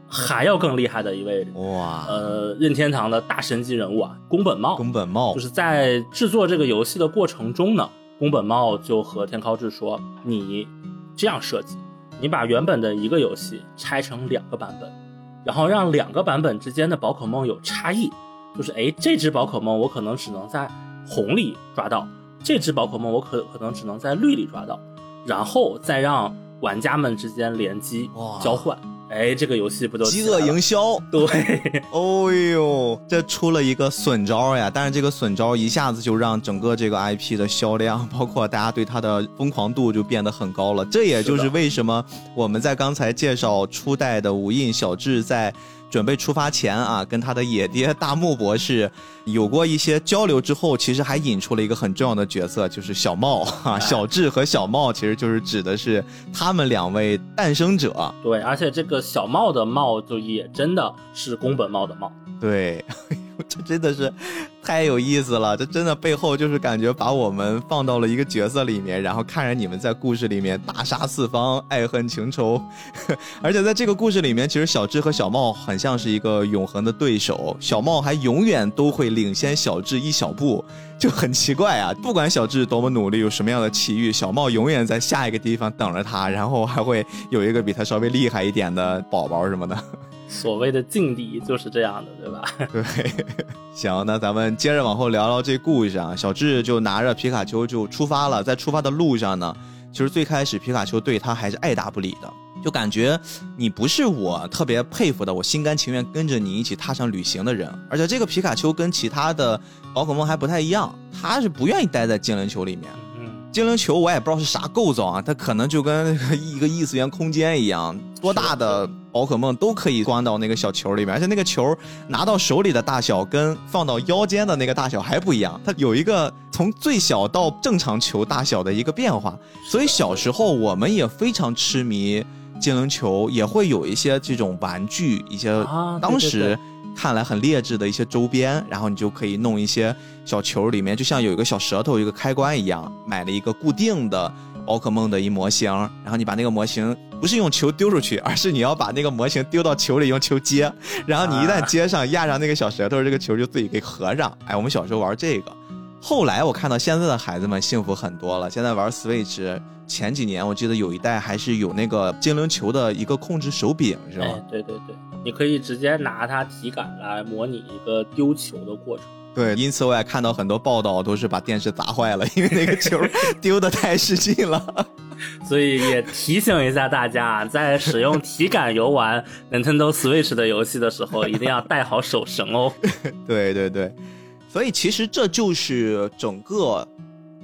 还要更厉害的一位哇，呃，任天堂的大神级人物啊，宫本茂，宫本茂就是在制作这个游戏的过程中呢，宫本茂就和天靠志说：“你这样设计，你把原本的一个游戏拆成两个版本，然后让两个版本之间的宝可梦有差异，就是哎，这只宝可梦我可能只能在红里抓到，这只宝可梦我可可能只能在绿里抓到，然后再让玩家们之间联机交换，哎，这个游戏不都饥饿营销。对。”哦呦，这出了一个损招呀！但是这个损招一下子就让整个这个 IP 的销量，包括大家对它的疯狂度就变得很高了。这也就是为什么我们在刚才介绍初代的无印小智在准备出发前啊，跟他的野爹大木博士有过一些交流之后，其实还引出了一个很重要的角色，就是小茂 [LAUGHS] 啊。小智和小茂其实就是指的是他们两位诞生者。对，而且这个小茂的茂就也真的是宫本茂的茂，对，这真的是太有意思了。这真的背后就是感觉把我们放到了一个角色里面，然后看着你们在故事里面大杀四方，爱恨情仇。[LAUGHS] 而且在这个故事里面，其实小智和小茂很像是一个永恒的对手，小茂还永远都会领先小智一小步，就很奇怪啊。不管小智多么努力，有什么样的奇遇，小茂永远在下一个地方等着他，然后还会有一个比他稍微厉害一点的宝宝什么的。所谓的劲敌就是这样的，对吧？[LAUGHS] 对，行，那咱们接着往后聊聊这故事啊。小智就拿着皮卡丘就出发了，在出发的路上呢，其实最开始皮卡丘对他还是爱答不理的，就感觉你不是我特别佩服的，我心甘情愿跟着你一起踏上旅行的人。而且这个皮卡丘跟其他的宝可梦还不太一样，它是不愿意待在精灵球里面。嗯，精灵球我也不知道是啥构造啊，它可能就跟一个异次元空间一样，多大的宝可梦都可以关到那个小球里面，而且那个球拿到手里的大小跟放到腰间的那个大小还不一样，它有一个从最小到正常球大小的一个变化。所以小时候我们也非常痴迷精灵球，也会有一些这种玩具，一些当时看来很劣质的一些周边，然后你就可以弄一些小球，里面就像有一个小舌头、一个开关一样，买了一个固定的宝可梦的一模型，然后你把那个模型不是用球丢出去，而是你要把那个模型丢到球里用球接，然后你一旦接上压上那个小舌头，这个球就自己给合上。哎，我们小时候玩这个。后来我看到现在的孩子们幸福很多了，现在玩 Switch，前几年我记得有一代还是有那个精灵球的一个控制手柄，是吧？对对对，你可以直接拿它体感来模拟一个丢球的过程。对，因此我也看到很多报道都是把电视砸坏了，因为那个球 [LAUGHS] 丢的太使劲了。所以也提醒一下大家，在使用体感游玩 [LAUGHS] Nintendo Switch 的游戏的时候，一定要带好手绳哦。[LAUGHS] 对对对，所以其实这就是整个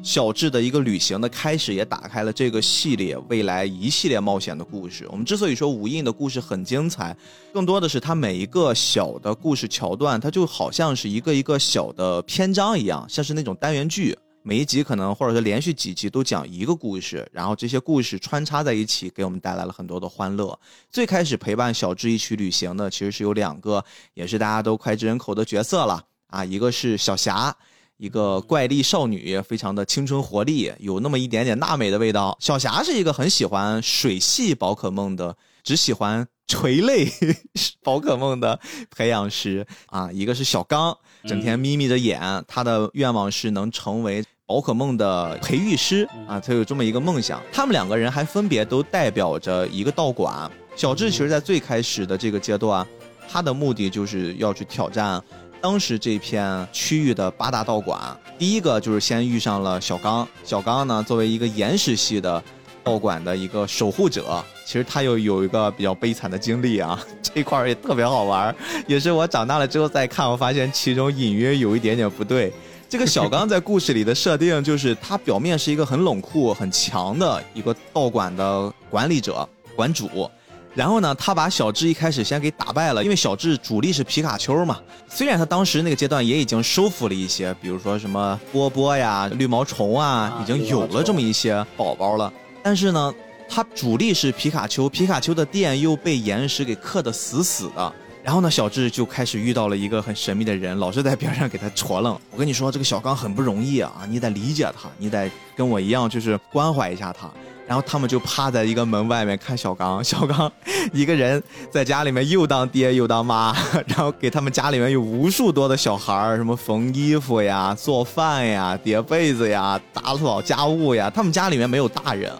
小智的一个旅行的开始，也打开了这个系列未来一系列冒险的故事。我们之所以说无印的故事很精彩，更多的是它每一个小的故事桥段，它就好像是一个一个小的篇章一样，像是那种单元剧。每一集可能或者是连续几集都讲一个故事，然后这些故事穿插在一起，给我们带来了很多的欢乐。最开始陪伴小智一起旅行的，其实是有两个，也是大家都脍炙人口的角色了啊，一个是小霞，一个怪力少女，非常的青春活力，有那么一点点娜美的味道。小霞是一个很喜欢水系宝可梦的，只喜欢垂泪 [LAUGHS] 宝可梦的培养师啊。一个是小刚，整天眯眯着眼，他的愿望是能成为宝可梦的培育师啊，他有这么一个梦想。他们两个人还分别都代表着一个道馆。小智其实，在最开始的这个阶段，他的目的就是要去挑战。当时这片区域的八大道馆，第一个就是先遇上了小刚。小刚呢，作为一个岩石系的道馆的一个守护者，其实他又有一个比较悲惨的经历啊。[LAUGHS] 这块儿也特别好玩，也是我长大了之后再看，我发现其中隐约有一点点不对。这个小刚在故事里的设定，就是他表面是一个很冷酷、很强的一个道馆的管理者、馆主。然后呢，他把小智一开始先给打败了，因为小智主力是皮卡丘嘛。虽然他当时那个阶段也已经收服了一些，比如说什么波波呀、绿毛虫啊，已经有了这么一些宝宝了。但是呢，他主力是皮卡丘，皮卡丘的电又被岩石给克得死死的。然后呢，小智就开始遇到了一个很神秘的人，老是在边上给他戳愣。我跟你说，这个小刚很不容易啊，你得理解他，你得跟我一样，就是关怀一下他。然后他们就趴在一个门外面看小刚，[LAUGHS] 小刚一个人在家里面又当爹又当妈，[LAUGHS] 然后给他们家里面有无数多的小孩儿，什么缝衣服呀、做饭呀、叠被子呀、打扫家务呀。他们家里面没有大人。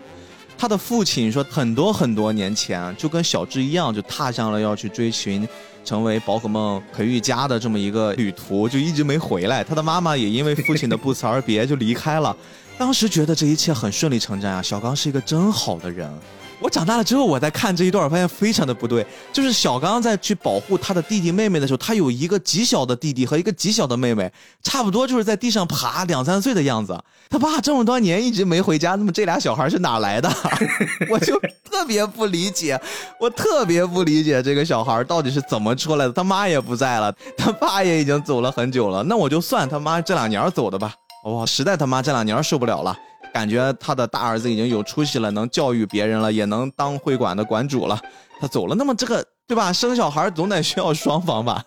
他的父亲说，很多很多年前就跟小智一样，就踏上了要去追寻成为宝可梦培育家的这么一个旅途，就一直没回来。他的妈妈也因为父亲的不辞而别就离开了。当时觉得这一切很顺理成章啊，小刚是一个真好的人。我长大了之后，我在看这一段，我发现非常的不对。就是小刚在去保护他的弟弟妹妹的时候，他有一个极小的弟弟和一个极小的妹妹，差不多就是在地上爬两三岁的样子。他爸这么多年一直没回家，那么这俩小孩是哪来的？[LAUGHS] 我就特别不理解，我特别不理解这个小孩到底是怎么出来的。他妈也不在了，他爸也已经走了很久了。那我就算他妈这两年走的吧。哇，实在他妈这两年受不了了，感觉他的大儿子已经有出息了，能教育别人了，也能当会馆的馆主了。他走了，那么这个对吧？生小孩总得需要双方吧？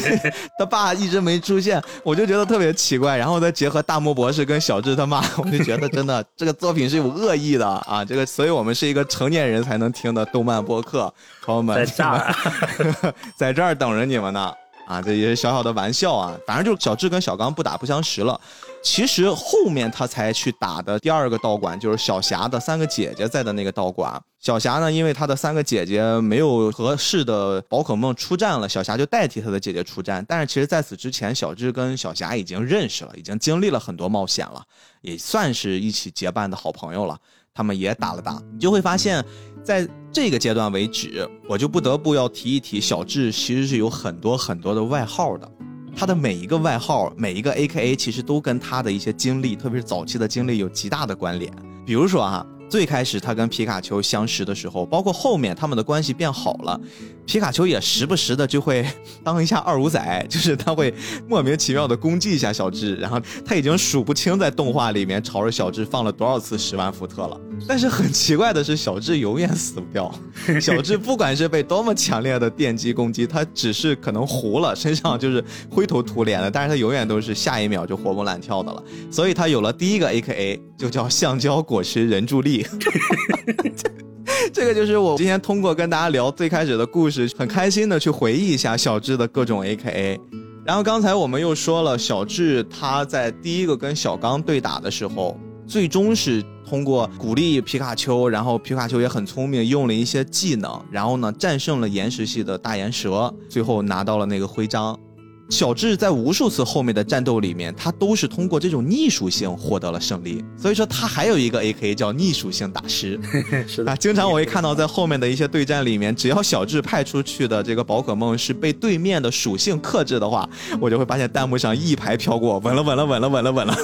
[LAUGHS] 他爸一直没出现，我就觉得特别奇怪。然后再结合大木博士跟小智他妈，我就觉得真的这个作品是有恶意的啊！这个，所以我们是一个成年人才能听的动漫播客，朋友们在这儿，[LAUGHS] 在这儿等着你们呢。啊，这也是小小的玩笑啊，反正就是小智跟小刚不打不相识了。其实后面他才去打的第二个道馆，就是小霞的三个姐姐在的那个道馆。小霞呢，因为她的三个姐姐没有合适的宝可梦出战了，小霞就代替她的姐姐出战。但是其实在此之前，小智跟小霞已经认识了，已经经历了很多冒险了，也算是一起结伴的好朋友了。他们也打了打，你就会发现，在这个阶段为止，我就不得不要提一提小智，其实是有很多很多的外号的。他的每一个外号，每一个 A K A，其实都跟他的一些经历，特别是早期的经历有极大的关联。比如说啊。最开始他跟皮卡丘相识的时候，包括后面他们的关系变好了，皮卡丘也时不时的就会当一下二五仔，就是他会莫名其妙的攻击一下小智，然后他已经数不清在动画里面朝着小智放了多少次十万伏特了。但是很奇怪的是，小智永远死不掉。[LAUGHS] 小智不管是被多么强烈的电击攻击，他只是可能糊了，身上就是灰头土脸的，但是他永远都是下一秒就活蹦乱跳的了。所以他有了第一个 A K A，就叫橡胶果实人柱力。[LAUGHS] [LAUGHS] 这个就是我今天通过跟大家聊最开始的故事，很开心的去回忆一下小智的各种 A K A。然后刚才我们又说了，小智他在第一个跟小刚对打的时候，最终是通过鼓励皮卡丘，然后皮卡丘也很聪明，用了一些技能，然后呢战胜了岩石系的大岩蛇，最后拿到了那个徽章。小智在无数次后面的战斗里面，他都是通过这种逆属性获得了胜利。所以说他还有一个 A K 叫逆属性大师。[LAUGHS] 是的啊，经常我会看到在后面的一些对战里面，只要小智派出去的这个宝可梦是被对面的属性克制的话，我就会发现弹幕上一排飘过，稳了稳了稳了稳了稳了。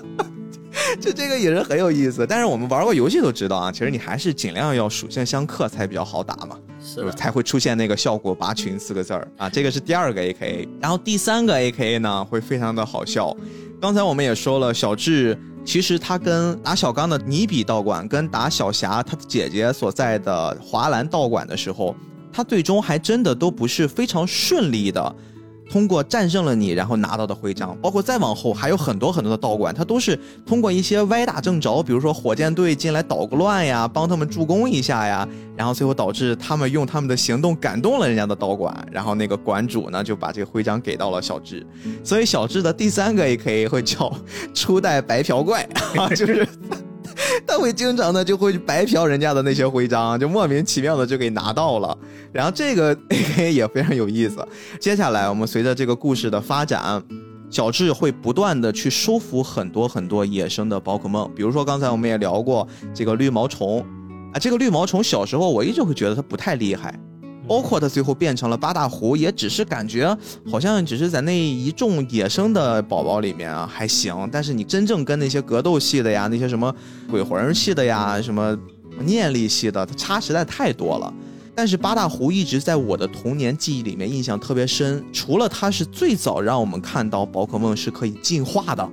[LAUGHS] 就这个也是很有意思。但是我们玩过游戏都知道啊，其实你还是尽量要属性相克才比较好打嘛。是才会出现那个效果拔群四个字儿。啊，这个是第二个 A K A，然后第三个 A K A 呢会非常的好笑。刚才我们也说了，小智其实他跟打小刚的尼比道馆，跟打小霞他姐姐所在的华兰道馆的时候，他最终还真的都不是非常顺利的。通过战胜了你，然后拿到的徽章，包括再往后还有很多很多的道馆，它都是通过一些歪打正着，比如说火箭队进来捣个乱呀，帮他们助攻一下呀，然后最后导致他们用他们的行动感动了人家的道馆，然后那个馆主呢就把这个徽章给到了小智，所以小智的第三个 AK 会叫初代白嫖怪啊，就是。[LAUGHS] 他会经常的就会白嫖人家的那些徽章，就莫名其妙的就给拿到了。然后这个 AK [LAUGHS] 也非常有意思。接下来我们随着这个故事的发展，小智会不断的去收服很多很多野生的宝可梦，比如说刚才我们也聊过这个绿毛虫啊，这个绿毛虫小时候我一直会觉得它不太厉害。包括它最后变成了八大湖，也只是感觉好像只是在那一众野生的宝宝里面啊还行，但是你真正跟那些格斗系的呀，那些什么鬼魂系的呀，什么念力系的，它差实在太多了。但是八大湖一直在我的童年记忆里面印象特别深，除了它是最早让我们看到宝可梦是可以进化的。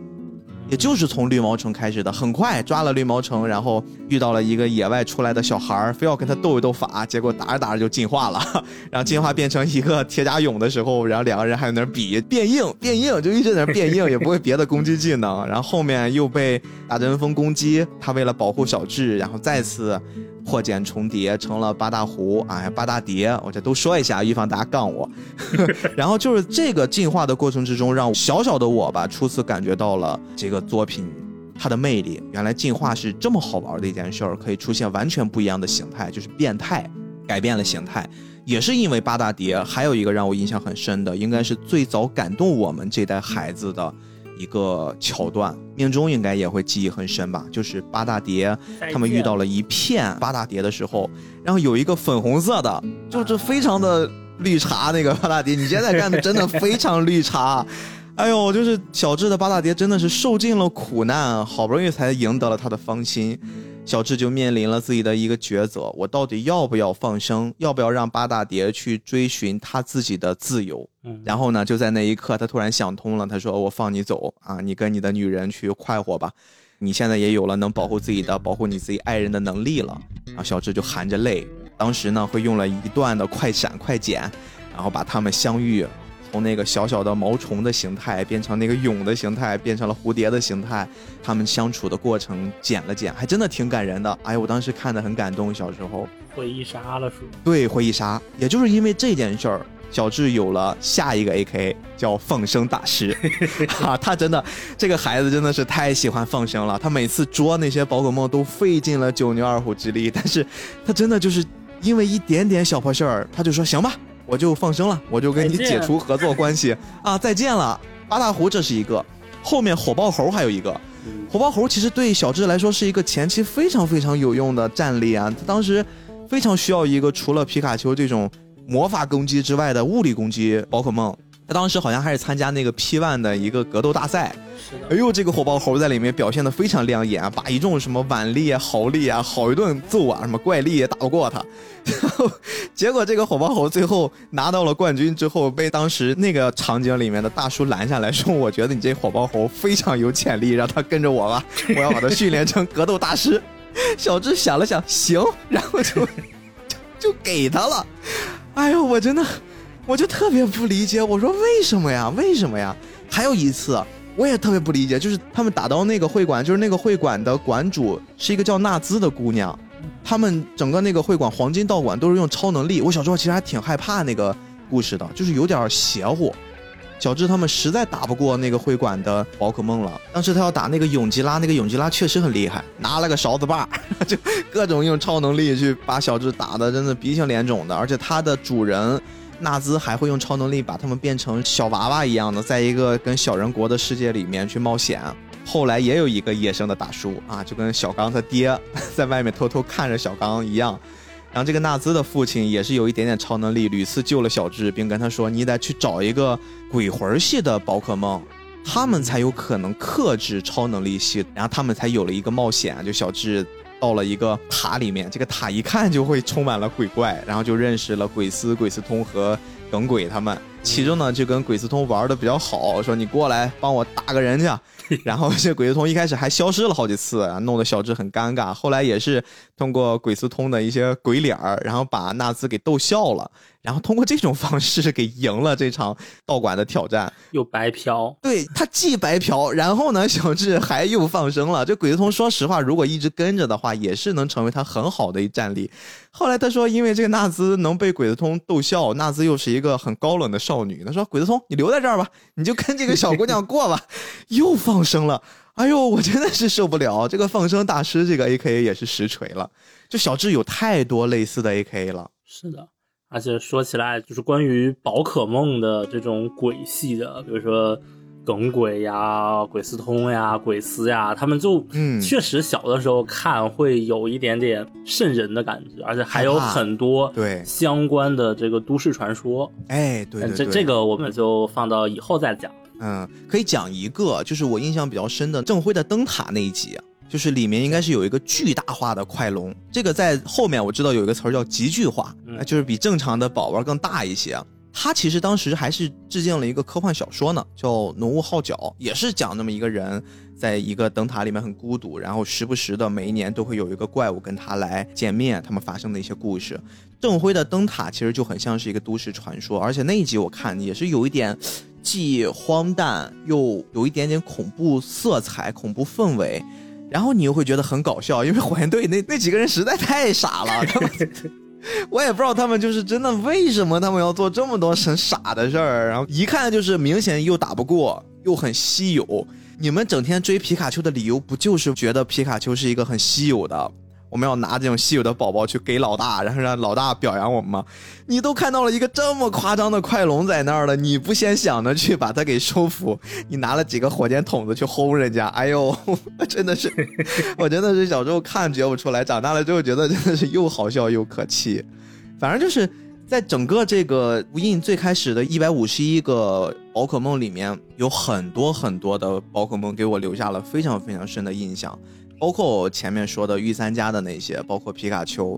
也就是从绿毛虫开始的，很快抓了绿毛虫，然后遇到了一个野外出来的小孩儿，非要跟他斗一斗法，结果打着打着就进化了，[LAUGHS] 然后进化变成一个铁甲蛹的时候，然后两个人还在那比变硬变硬，就一直在那变硬，也不会别的攻击技能，然后后面又被大针锋攻击，他为了保护小智，然后再次。破茧重叠成了八大湖，哎，八大蝶，我这都说一下，预防大家杠我。[LAUGHS] 然后就是这个进化的过程之中，让小小的我吧，初次感觉到了这个作品它的魅力。原来进化是这么好玩的一件事儿，可以出现完全不一样的形态，就是变态，改变了形态。也是因为八大蝶，还有一个让我印象很深的，应该是最早感动我们这代孩子的。一个桥段，命中应该也会记忆很深吧？就是八大蝶，他们遇到了一片八大蝶的时候，然后有一个粉红色的，就是非常的绿茶那个八大蝶。你现在看的真的非常绿茶，哎呦，就是小智的八大蝶真的是受尽了苦难，好不容易才赢得了他的芳心。小智就面临了自己的一个抉择：我到底要不要放生？要不要让八大蝶去追寻他自己的自由？嗯然后呢，就在那一刻，他突然想通了。他说：“我放你走啊，你跟你的女人去快活吧。你现在也有了能保护自己的、保护你自己爱人的能力了。”啊，小智就含着泪，当时呢，会用了一段的快闪快剪，然后把他们相遇。从那个小小的毛虫的形态变成那个蛹的形态，变成了蝴蝶的形态，他们相处的过程剪了剪，还真的挺感人的。哎，我当时看的很感动。小时候回忆杀了是对，回忆杀，也就是因为这件事儿，小智有了下一个 AK，叫放生大师。[LAUGHS] 啊，他真的这个孩子真的是太喜欢放生了。他每次捉那些宝可梦都费尽了九牛二虎之力，但是他真的就是因为一点点小破事儿，他就说行吧。我就放生了，我就跟你解除合作关系啊！再见了，八大湖，这是一个。后面火爆猴还有一个，火爆猴其实对小智来说是一个前期非常非常有用的战力啊。他当时非常需要一个除了皮卡丘这种魔法攻击之外的物理攻击宝可梦。他当时好像还是参加那个 P One 的一个格斗大赛。哎呦，这个火爆猴在里面表现的非常亮眼啊，把一众什么腕力啊、豪力啊，好一顿揍啊，什么怪力也打不过他。[LAUGHS] 然后结果这个火爆猴最后拿到了冠军之后，被当时那个场景里面的大叔拦下来说：“我觉得你这火爆猴非常有潜力，让他跟着我吧，我要把他训练成格斗大师。[LAUGHS] ”小智想了想，行，然后就 [LAUGHS] 就就给他了。哎呦，我真的，我就特别不理解，我说为什么呀？为什么呀？还有一次。我也特别不理解，就是他们打到那个会馆，就是那个会馆的馆主是一个叫纳兹的姑娘，他们整个那个会馆黄金道馆都是用超能力。我小时候其实还挺害怕那个故事的，就是有点邪乎。小智他们实在打不过那个会馆的宝可梦了，当时他要打那个永吉拉，那个永吉拉确实很厉害，拿了个勺子把，[LAUGHS] 就各种用超能力去把小智打的真的鼻青脸肿的，而且他的主人。纳兹还会用超能力把他们变成小娃娃一样的，在一个跟小人国的世界里面去冒险。后来也有一个野生的大叔啊，就跟小刚他爹在外面偷偷看着小刚一样。然后这个纳兹的父亲也是有一点点超能力，屡次救了小智，并跟他说：“你得去找一个鬼魂系的宝可梦，他们才有可能克制超能力系。”然后他们才有了一个冒险，就小智。到了一个塔里面，这个塔一看就会充满了鬼怪，然后就认识了鬼斯、鬼斯通和耿鬼他们。其中呢，就跟鬼斯通玩的比较好，说你过来帮我打个人去。[LAUGHS] 然后这鬼斯通一开始还消失了好几次，弄得小智很尴尬。后来也是通过鬼斯通的一些鬼脸儿，然后把纳兹给逗笑了，然后通过这种方式给赢了这场道馆的挑战。又白嫖，对他既白嫖，然后呢，小智还又放生了。这鬼子通说实话，如果一直跟着的话，也是能成为他很好的一战力。后来他说，因为这个纳兹能被鬼子通逗笑，纳兹又是一个很高冷的少女，他说鬼子通你留在这儿吧，你就跟这个小姑娘过吧，[LAUGHS] 又放生了。哎呦，我真的是受不了这个放生大师，这个 A K A 也是实锤了。就小智有太多类似的 A K A 了。是的，而且说起来，就是关于宝可梦的这种鬼系的，比如说耿鬼呀、鬼斯通呀、鬼斯呀，他们就嗯确实小的时候看会有一点点瘆人的感觉，而且还有很多对相关的这个都市传说。哎，对对对，这这个我们就放到以后再讲。嗯，可以讲一个，就是我印象比较深的郑辉的灯塔那一集，就是里面应该是有一个巨大化的快龙，这个在后面我知道有一个词儿叫极巨化，嗯就是比正常的宝宝更大一些。它其实当时还是致敬了一个科幻小说呢，叫《浓雾号角》，也是讲那么一个人在一个灯塔里面很孤独，然后时不时的每一年都会有一个怪物跟他来见面，他们发生的一些故事。郑辉的灯塔其实就很像是一个都市传说，而且那一集我看也是有一点既荒诞又有一点点恐怖色彩、恐怖氛围，然后你又会觉得很搞笑，因为火焰队那 [LAUGHS] 那几个人实在太傻了，[LAUGHS] 他们我也不知道他们就是真的为什么他们要做这么多很傻的事儿，然后一看就是明显又打不过，又很稀有。你们整天追皮卡丘的理由不就是觉得皮卡丘是一个很稀有的？我们要拿这种稀有的宝宝去给老大，然后让老大表扬我们吗？你都看到了一个这么夸张的快龙在那儿了，你不先想着去把它给收服？你拿了几个火箭筒子去轰人家？哎呦，真的是，我真的是小时候看觉不出来，长大了之后觉得真的是又好笑又可气。反正就是在整个这个无印最开始的一百五十一个宝可梦里面，有很多很多的宝可梦给我留下了非常非常深的印象。包括我前面说的御三家的那些，包括皮卡丘，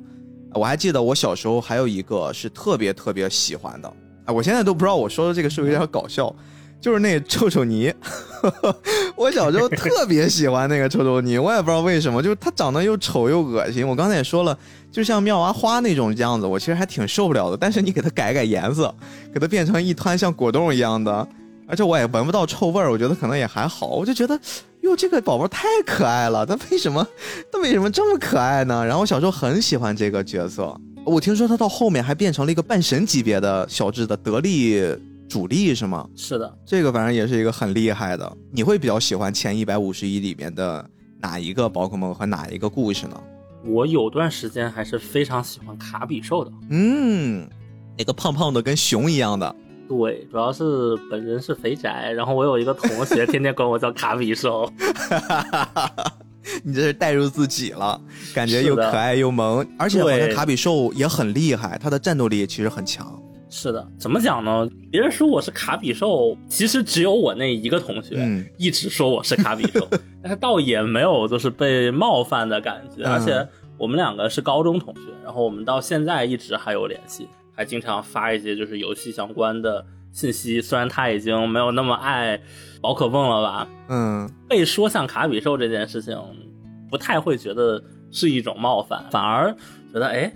我还记得我小时候还有一个是特别特别喜欢的，哎，我现在都不知道我说的这个是不是有点搞笑，就是那个臭臭泥，[LAUGHS] 我小时候特别喜欢那个臭臭泥，[LAUGHS] 我也不知道为什么，就是它长得又丑又恶心。我刚才也说了，就像妙蛙花那种样子，我其实还挺受不了的。但是你给它改改颜色，给它变成一团像果冻一样的，而且我也闻不到臭味儿，我觉得可能也还好。我就觉得，哟，这个宝宝太可爱了，他为什么，他为什么这么可爱呢？然后我小时候很喜欢这个角色，我听说他到后面还变成了一个半神级别的小智的得力主力，是吗？是的，这个反正也是一个很厉害的。你会比较喜欢前一百五十一里面的哪一个宝可梦和哪一个故事呢？我有段时间还是非常喜欢卡比兽的。嗯，那个胖胖的跟熊一样的，对，主要是本人是肥宅，然后我有一个同学天天管我叫卡比兽。[LAUGHS] 你这是带入自己了，感觉又可爱又萌，而且好像对卡比兽也很厉害，它的战斗力其实很强。是的，怎么讲呢？别人说我是卡比兽，其实只有我那一个同学、嗯一直说我是卡比兽，[LAUGHS] 但是倒也没有就是被冒犯的感觉，嗯而且我们两个是高中同学，然后我们到现在一直还有联系，还经常发一些就是游戏相关的信息。虽然他已经没有那么爱宝可梦了吧，嗯，被说像卡比兽这件事情，不太会觉得是一种冒犯，反而觉得哎，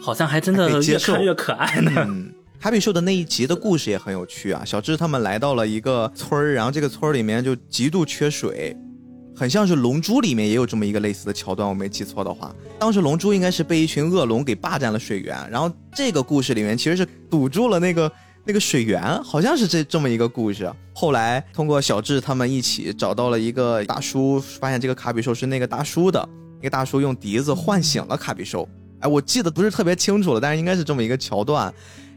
好像还真的越看越可爱呢。嗯，卡比兽的那一集的故事也很有趣啊。小智他们来到了一个村儿，然后这个村儿里面就极度缺水，很像是《龙珠》里面也有这么一个类似的桥段，我没记错的话。当时龙珠应该是被一群恶龙给霸占了水源，然后这个故事里面其实是堵住了那个。[LAUGHS] 那个水源好像是这这么一个故事，后来通过小智他们一起找到了一个大叔，发现这个卡比兽是那个大叔的，那个大叔用笛子唤醒了卡比兽。哎，我记得不是特别清楚了，但是应该是这么一个桥段。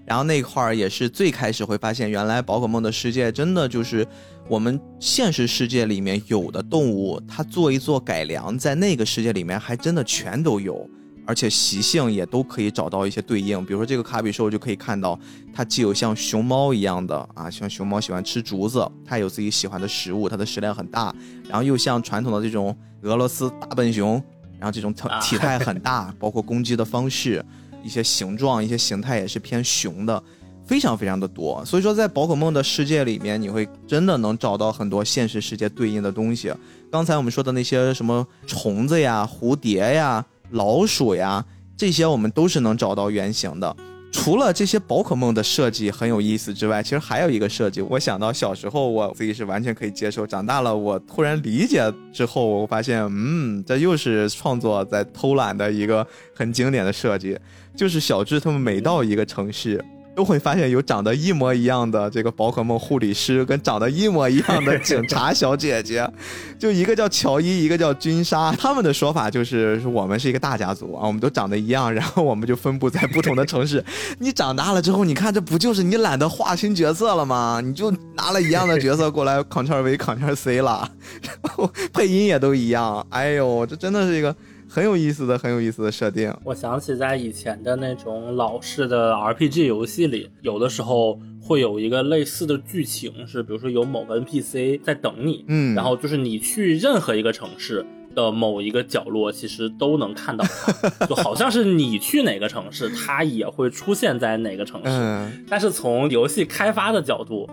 然后那块儿也是最开始会发现，原来宝可梦的世界真的就是我们现实世界里面有的动物，它做一做改良，在那个世界里面还真的全都有，而且习性也都可以找到一些对应。比如说这个卡比兽就可以看到，它既有像熊猫一样的啊，像熊猫喜欢吃竹子，它有自己喜欢的食物，它的食量很大，然后又像传统的这种俄罗斯大笨熊，然后这种体 [LAUGHS] 体态很大，包括攻击的方式。一些形状、一些形态也是偏熊的，非常非常的多。所以说，在宝可梦的世界里面，你会真的能找到很多现实世界对应的东西。刚才我们说的那些什么虫子呀、蝴蝶呀、老鼠呀，这些我们都是能找到原型的。除了这些宝可梦的设计很有意思之外，其实还有一个设计，我想到小时候我自己是完全可以接受，长大了我突然理解之后，我发现，嗯，这又是创作在偷懒的一个很经典的设计，就是小智他们每到一个城市。都会发现有长得一模一样的这个宝可梦护理师，跟长得一模一样的警察小姐姐，[LAUGHS] 就一个叫乔伊，一个叫君莎。他们的说法就是我们是一个大家族啊，我们都长得一样，然后我们就分布在不同的城市。[LAUGHS] 你长大了之后，你看这不就是你懒得画新角色了吗？你就拿了一样的角色过来，Ctrl V Ctrl C 了，[LAUGHS] 然后配音也都一样。哎呦，这真的是一个。很有意思的，很有意思的设定。我想起在以前的那种老式的 RPG 游戏里，有的时候会有一个类似的剧情，是比如说有某个 NPC 在等你，嗯，然后就是你去任何一个城市的某一个角落，其实都能看到它，[LAUGHS] 就好像是你去哪个城市，它也会出现在哪个城市。嗯，但是从游戏开发的角度，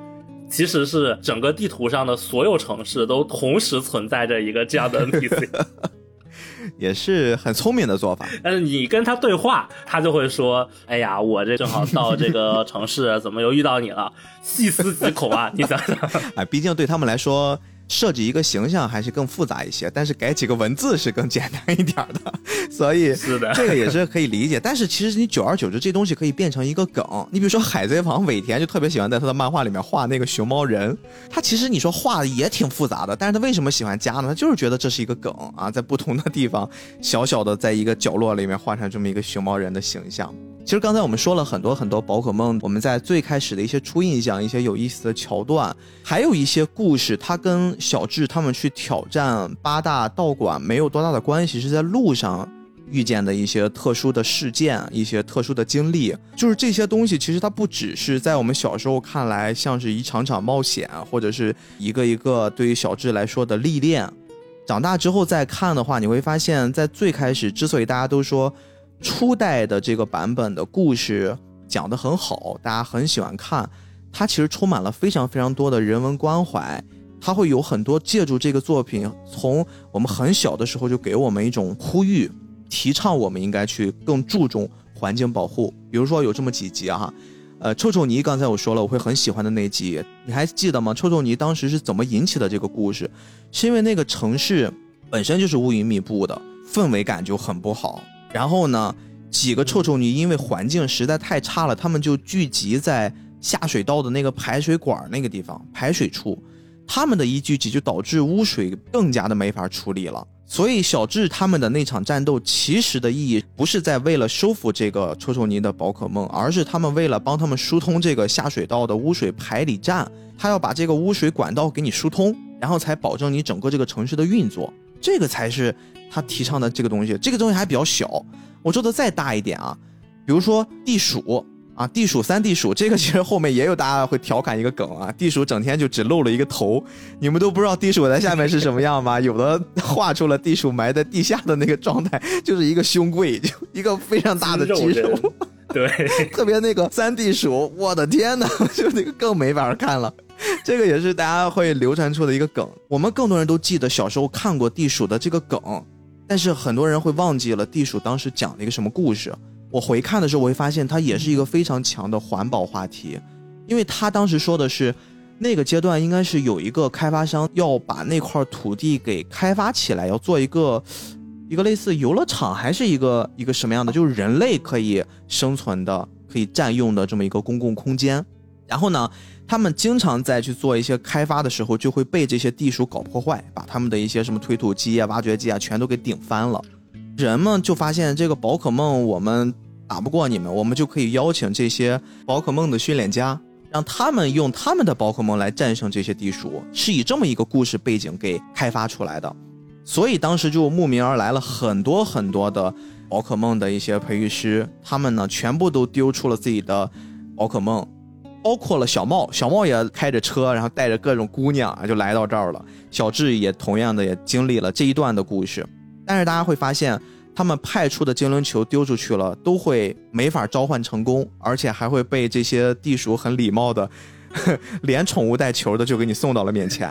其实是整个地图上的所有城市都同时存在着一个这样的 [LAUGHS] NPC。[LAUGHS] 也是很聪明的做法，但是你跟他对话，他就会说：“哎呀，我这正好到这个城市，怎么又遇到你了？细思极恐啊！你想想，[LAUGHS] 哎，毕竟对他们来说。”设计一个形象还是更复杂一些，但是改几个文字是更简单一点的，所以是的，这个也是可以理解。但是其实你久而久之，这东西可以变成一个梗。你比如说《海贼王》，尾田就特别喜欢在他的漫画里面画那个熊猫人，他其实你说画的也挺复杂的，但是他为什么喜欢加呢？他就是觉得这是一个梗啊，在不同的地方小小的在一个角落里面画上这么一个熊猫人的形象。其实刚才我们说了很多很多宝可梦，我们在最开始的一些初印象，一些有意思的桥段，还有一些故事，它跟小智他们去挑战八大道馆没有多大的关系，是在路上遇见的一些特殊的事件，一些特殊的经历。就是这些东西，其实它不只是在我们小时候看来像是一场场冒险，或者是一个一个对于小智来说的历练。长大之后再看的话，你会发现在最开始，之所以大家都说。初代的这个版本的故事讲得很好，大家很喜欢看。它其实充满了非常非常多的人文关怀，它会有很多借助这个作品，从我们很小的时候就给我们一种呼吁，提倡我们应该去更注重环境保护。比如说有这么几集啊，呃，臭臭泥刚才我说了，我会很喜欢的那集，你还记得吗？臭臭泥当时是怎么引起的这个故事？是因为那个城市本身就是乌云密布的，氛围感就很不好。然后呢，几个臭臭泥因为环境实在太差了，他们就聚集在下水道的那个排水管那个地方排水处。他们的一聚集就导致污水更加的没法处理了。所以小智他们的那场战斗其实的意义不是在为了收服这个臭臭泥的宝可梦，而是他们为了帮他们疏通这个下水道的污水排理站，他要把这个污水管道给你疏通，然后才保证你整个这个城市的运作。这个才是。他提倡的这个东西，这个东西还比较小。我做的再大一点啊，比如说地鼠啊，地鼠三地鼠，这个其实后面也有大家会调侃一个梗啊，地鼠整天就只露了一个头，你们都不知道地鼠在下面是什么样吗？[LAUGHS] 有的画出了地鼠埋在地下的那个状态，[LAUGHS] 就是一个胸柜，就一个非常大的肌肉，[LAUGHS] 对，特别那个三地鼠，我的天哪，就那个更没法看了。这个也是大家会流传出的一个梗，我们更多人都记得小时候看过地鼠的这个梗。但是很多人会忘记了地鼠当时讲了一个什么故事。我回看的时候，我会发现它也是一个非常强的环保话题，因为他当时说的是，那个阶段应该是有一个开发商要把那块土地给开发起来，要做一个一个类似游乐场还是一个一个什么样的，就是人类可以生存的、可以占用的这么一个公共空间。然后呢？他们经常在去做一些开发的时候，就会被这些地鼠搞破坏，把他们的一些什么推土机啊、挖掘机啊，全都给顶翻了。人们就发现这个宝可梦，我们打不过你们，我们就可以邀请这些宝可梦的训练家，让他们用他们的宝可梦来战胜这些地鼠，是以这么一个故事背景给开发出来的。所以当时就慕名而来了很多很多的宝可梦的一些培育师，他们呢全部都丢出了自己的宝可梦。包括了小茂，小茂也开着车，然后带着各种姑娘啊就来到这儿了。小智也同样的也经历了这一段的故事，但是大家会发现，他们派出的精灵球丢出去了，都会没法召唤成功，而且还会被这些地鼠很礼貌的，[LAUGHS] 连宠物带球的就给你送到了面前。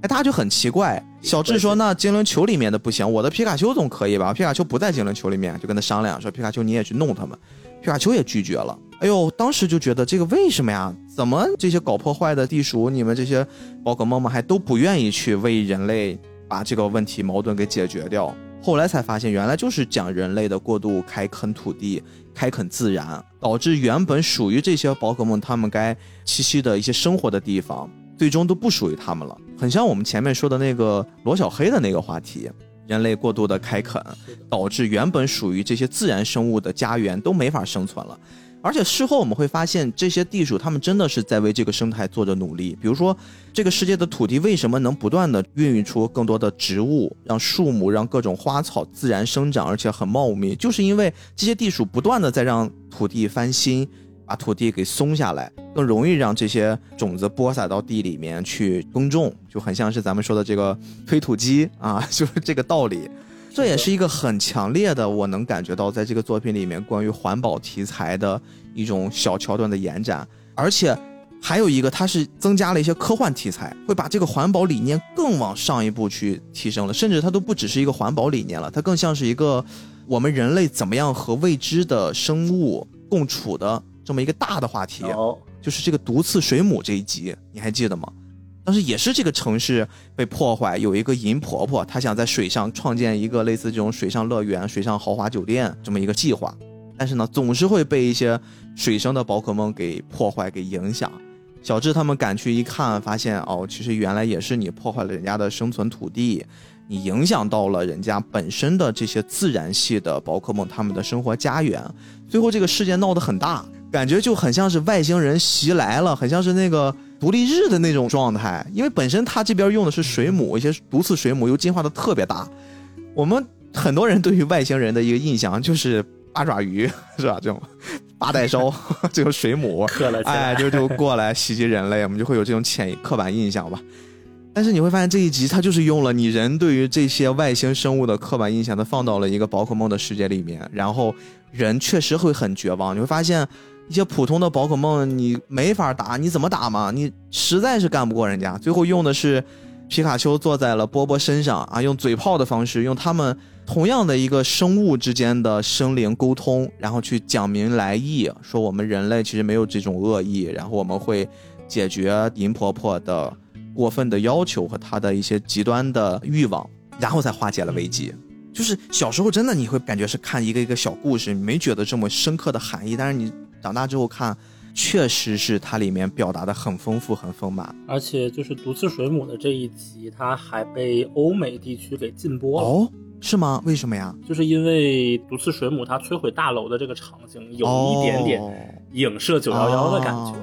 哎，大家就很奇怪，小智说：“那精灵球里面的不行，我的皮卡丘总可以吧？皮卡丘不在精灵球里面，就跟他商量说，皮卡丘你也去弄他们。皮卡丘也拒绝了。哎呦，当时就觉得这个为什么呀？怎么这些搞破坏的地鼠，你们这些宝可梦们还都不愿意去为人类把这个问题矛盾给解决掉？后来才发现，原来就是讲人类的过度开垦土地、开垦自然，导致原本属于这些宝可梦它们该栖息的一些生活的地方，最终都不属于它们了。很像我们前面说的那个罗小黑的那个话题，人类过度的开垦，导致原本属于这些自然生物的家园都没法生存了。而且事后我们会发现，这些地鼠它们真的是在为这个生态做着努力。比如说，这个世界的土地为什么能不断的孕育出更多的植物，让树木、让各种花草自然生长，而且很茂密，就是因为这些地鼠不断的在让土地翻新，把土地给松下来，更容易让这些种子播撒到地里面去耕种，就很像是咱们说的这个推土机啊，就是这个道理。这也是一个很强烈的，我能感觉到在这个作品里面关于环保题材的一种小桥段的延展，而且还有一个，它是增加了一些科幻题材，会把这个环保理念更往上一步去提升了，甚至它都不只是一个环保理念了，它更像是一个我们人类怎么样和未知的生物共处的这么一个大的话题。哦，就是这个毒刺水母这一集，你还记得吗？当时也是这个城市被破坏，有一个银婆婆，她想在水上创建一个类似这种水上乐园、水上豪华酒店这么一个计划，但是呢，总是会被一些水生的宝可梦给破坏、给影响。小智他们赶去一看，发现哦，其实原来也是你破坏了人家的生存土地，你影响到了人家本身的这些自然系的宝可梦他们的生活家园。最后这个事件闹得很大，感觉就很像是外星人袭来了，很像是那个。独立日的那种状态，因为本身它这边用的是水母，一些毒刺水母又进化的特别大。我们很多人对于外星人的一个印象就是八爪鱼，[LAUGHS] 是吧？这种八代烧 [LAUGHS] 这种水母，哎，就就过来袭击人类，我们就会有这种潜刻板印象吧。但是你会发现这一集它就是用了你人对于这些外星生物的刻板印象，它放到了一个宝可梦的世界里面，然后人确实会很绝望。你会发现。一些普通的宝可梦你没法打，你怎么打嘛？你实在是干不过人家。最后用的是皮卡丘坐在了波波身上啊，用嘴炮的方式，用他们同样的一个生物之间的生灵沟通，然后去讲明来意，说我们人类其实没有这种恶意，然后我们会解决银婆婆的过分的要求和她的一些极端的欲望，然后才化解了危机。就是小时候真的你会感觉是看一个一个小故事，没觉得这么深刻的含义，但是你。长大之后看，确实是它里面表达的很丰富、很丰满。而且就是毒刺水母的这一集，它还被欧美地区给禁播了。哦，是吗？为什么呀？就是因为毒刺水母它摧毁大楼的这个场景，有一点点影射九幺幺的感觉。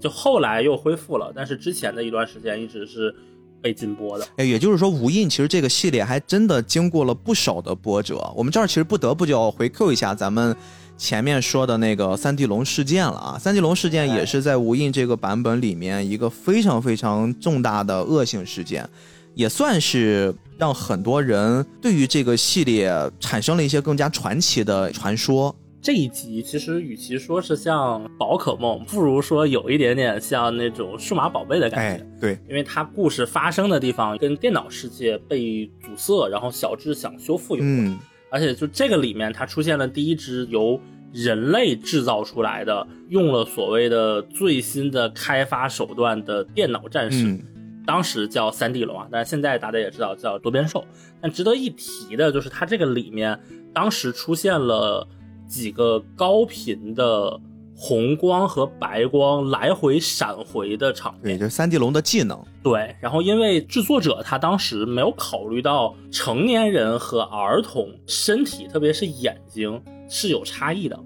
就后来又恢复了，但是之前的一段时间一直是被禁播的。哎，也就是说，无印其实这个系列还真的经过了不少的波折。我们这儿其实不得不就要回扣一下咱们。前面说的那个三地龙事件了啊，三地龙事件也是在无印这个版本里面一个非常非常重大的恶性事件，也算是让很多人对于这个系列产生了一些更加传奇的传说。这一集其实与其说是像宝可梦，不如说有一点点像那种数码宝贝的感觉。对，因为它故事发生的地方跟电脑世界被阻塞，然后小智想修复有关。而且就这个里面，它出现了第一只由人类制造出来的，用了所谓的最新的开发手段的电脑战士，当时叫三 D 龙啊，但是现在大家也知道叫多边兽。但值得一提的就是，它这个里面当时出现了几个高频的。红光和白光来回闪回的场面，也，就是三 D 龙的技能。对，然后因为制作者他当时没有考虑到成年人和儿童身体，特别是眼睛是有差异的，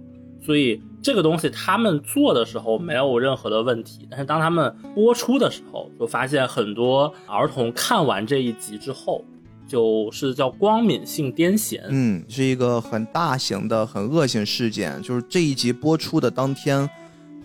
所以这个东西他们做的时候没有任何的问题。但是当他们播出的时候，就发现很多儿童看完这一集之后。就是叫光敏性癫痫，嗯，是一个很大型的、很恶性事件。就是这一集播出的当天，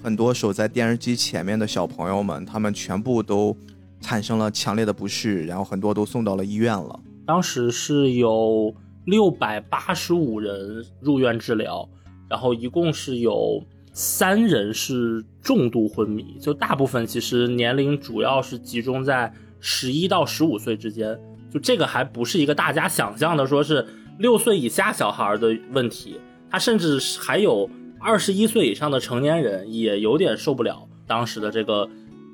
很多守在电视机前面的小朋友们，他们全部都产生了强烈的不适，然后很多都送到了医院了。当时是有六百八十五人入院治疗，然后一共是有三人是重度昏迷，就大部分其实年龄主要是集中在十一到十五岁之间。就这个还不是一个大家想象的，说是六岁以下小孩的问题，他甚至还有二十一岁以上的成年人也有点受不了当时的这个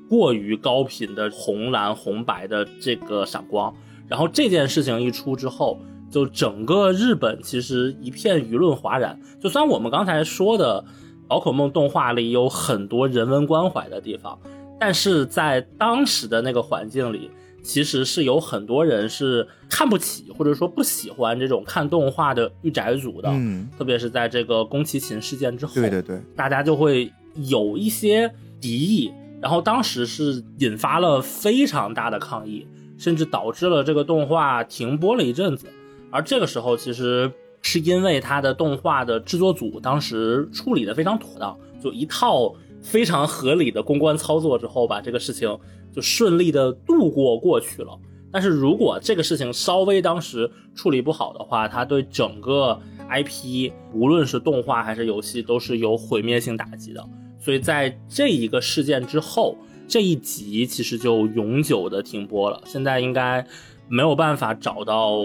过于高频的红蓝红白的这个闪光。然后这件事情一出之后，就整个日本其实一片舆论哗然。就算我们刚才说的宝可梦动画里有很多人文关怀的地方，但是在当时的那个环境里，其实是有很多人是看不起或者说不喜欢这种看动画的御宅族的。嗯，特别是在这个宫崎勤事件之后，对对对，大家就会有一些敌意，然后当时是引发了非常大的抗议，甚至导致了这个动画停播了一阵子。而这个时候，其实是因为它的动画的制作组当时处理的非常妥当，就一套非常合理的公关操作之后，把这个事情就顺利的度过过去了。但是如果这个事情稍微当时处理不好的话，它对整个 IP，无论是动画还是游戏，都是有毁灭性打击的。所以在这一个事件之后，这一集其实就永久的停播了。现在应该没有办法找到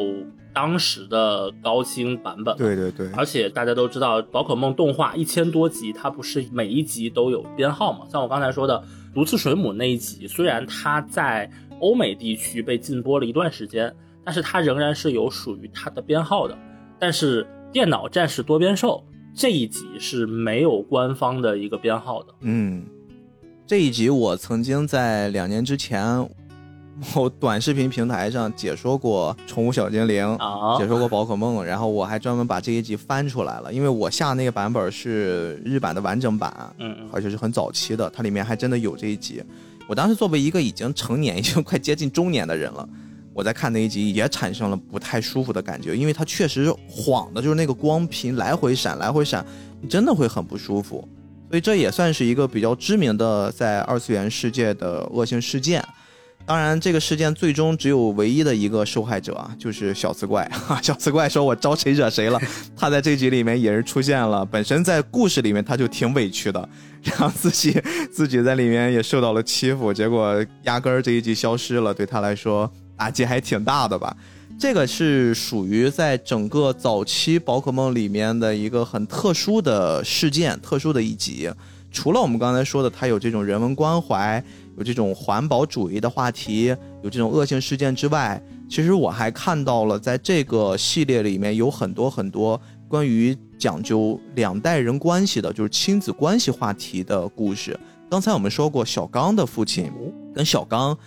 当时的高清版本。对对对，而且大家都知道，宝可梦动画一千多集，它不是每一集都有编号嘛？像我刚才说的《毒刺水母》那一集，虽然它在欧美地区被禁播了一段时间，但是它仍然是有属于它的编号的。但是《电脑战士多边兽》这一集是没有官方的一个编号的。嗯，这一集我曾经在两年之前某短视频平台上解说过《宠物小精灵》啊解说过宝可梦，然后我还专门把这一集翻出来了，因为我下那个版本是日版的完整版，嗯嗯，而且是很早期的，它里面还真的有这一集。我当时作为一个已经成年、[LAUGHS] 已经快接近中年的人了，我在看那一集也产生了不太舒服的感觉，因为它确实晃的，就是那个光屏来回闪、来回闪，你真的会很不舒服。所以这也算是一个比较知名的在二次元世界的恶性事件。当然，这个事件最终只有唯一的一个受害者啊，就是小刺怪。[LAUGHS] 小刺怪说：“我招谁惹谁了？” [LAUGHS] 他在这集里面也是出现了，本身在故事里面他就挺委屈的，然后自己自己在里面也受到了欺负，结果压根儿这一集消失了，对他来说打击还挺大的吧。这个是属于在整个早期宝可梦里面的一个很特殊的事件，特殊的一集。除了我们刚才说的，它有这种人文关怀，有这种环保主义的话题，有这种恶性事件之外，其实我还看到了在这个系列里面有很多很多关于讲究两代人关系的，就是亲子关系话题的故事。刚才我们说过，小刚的父亲跟小刚，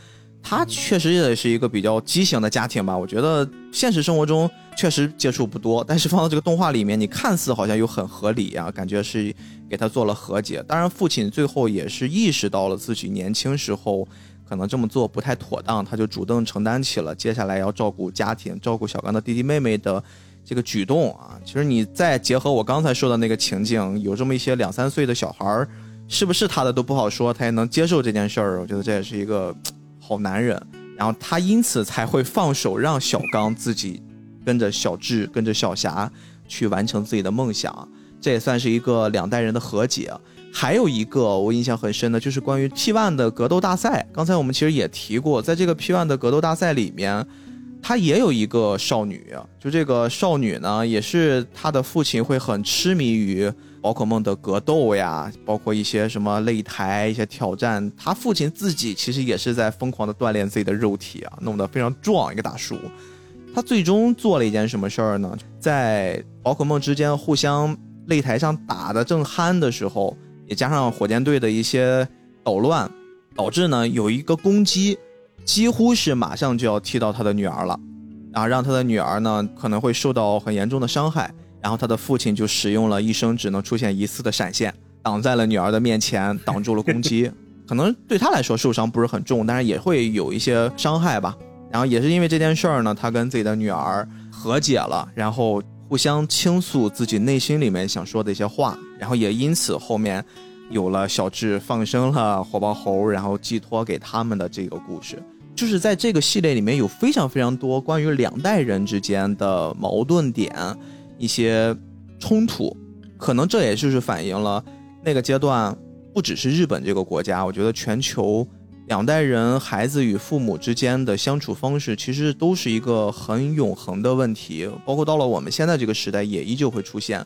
他确实也是一个比较畸形的家庭吧。我觉得现实生活中确实接触不多，但是放到这个动画里面，你看似好像又很合理啊，感觉是给他做了和解。当然，父亲最后也是意识到了自己年轻时候可能这么做不太妥当，他就主动承担起了接下来要照顾家庭、照顾小刚的弟弟妹妹的这个举动啊。其实你再结合我刚才说的那个情境，有这么一些两三岁的小孩儿，是不是他的都不好说，他也能接受这件事儿。我觉得这也是一个好男人。然后他因此才会放手让小刚自己跟着小智、跟着小霞去完成自己的梦想，这也算是一个两代人的和解。还有一个我印象很深的，就是关于 P1 的格斗大赛。刚才我们其实也提过，在这个 P1 的格斗大赛里面，他也有一个少女，就这个少女呢，也是她的父亲会很痴迷于宝可梦的格斗呀，包括一些什么擂台、一些挑战。他父亲自己其实也是在疯狂的锻炼自己的肉体啊，弄得非常壮一个大叔。他最终做了一件什么事儿呢？在宝可梦之间互相擂台上打的正酣的时候，也加上火箭队的一些捣乱，导致呢有一个攻击几乎是马上就要踢到他的女儿了，啊让他的女儿呢可能会受到很严重的伤害。然后他的父亲就使用了一生只能出现一次的闪现，挡在了女儿的面前，挡住了攻击。[LAUGHS] 可能对他来说受伤不是很重，但是也会有一些伤害吧。然后也是因为这件事儿呢，他跟自己的女儿和解了，然后互相倾诉自己内心里面想说的一些话，然后也因此后面有了小智放生了火爆猴，然后寄托给他们的这个故事。就是在这个系列里面有非常非常多关于两代人之间的矛盾点，一些冲突，可能这也就是反映了那个阶段不只是日本这个国家，我觉得全球两代人孩子与父母之间的相处方式，其实都是一个很永恒的问题，包括到了我们现在这个时代也依旧会出现。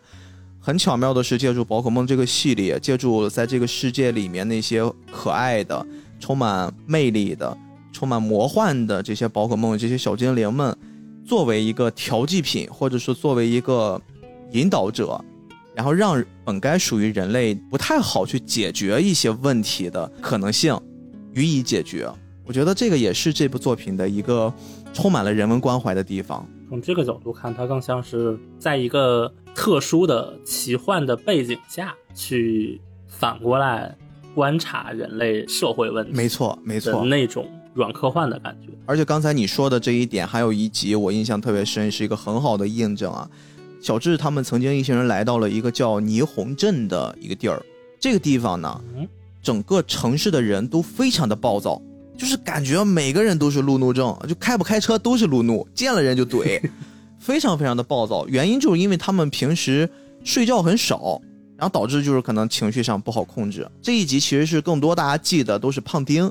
很巧妙的是借助宝可梦这个系列，借助在这个世界里面那些可爱的、充满魅力的、充满魔幻的这些宝可梦、这些小精灵们，作为一个调剂品，或者说作为一个引导者，然后让本该属于人类不太好去解决一些问题的可能性予以解决。我觉得这个也是这部作品的一个充满了人文关怀的地方。从这个角度看，它更像是在一个特殊的奇幻的背景下去反过来观察人类社会问题，没错，没错，那种软科幻的感觉。而且刚才你说的这一点，还有一集我印象特别深，是一个很好的印证啊。小智他们曾经一行人来到了一个叫霓虹镇的一个地儿，这个地方呢，整个城市的人都非常的暴躁，就是感觉每个人都是路怒症，就开不开车都是路怒，见了人就怼，[LAUGHS] 非常非常的暴躁。原因就是因为他们平时睡觉很少，然后导致就是可能情绪上不好控制。这一集其实是更多大家记得都是胖丁，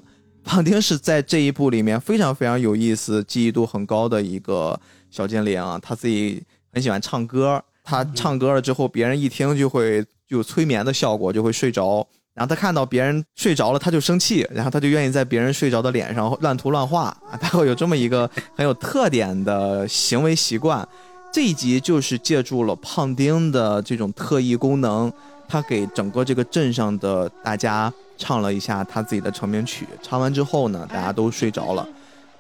胖丁是在这一部里面非常非常有意思、记忆度很高的一个小精灵啊，他自己很喜欢唱歌，他唱歌了之后，别人一听就会有催眠的效果，就会睡着。然后他看到别人睡着了，他就生气，然后他就愿意在别人睡着的脸上乱涂乱画啊，他会有这么一个很有特点的行为习惯。这一集就是借助了胖丁的这种特异功能，他给整个这个镇上的大家唱了一下他自己的成名曲。唱完之后呢，大家都睡着了，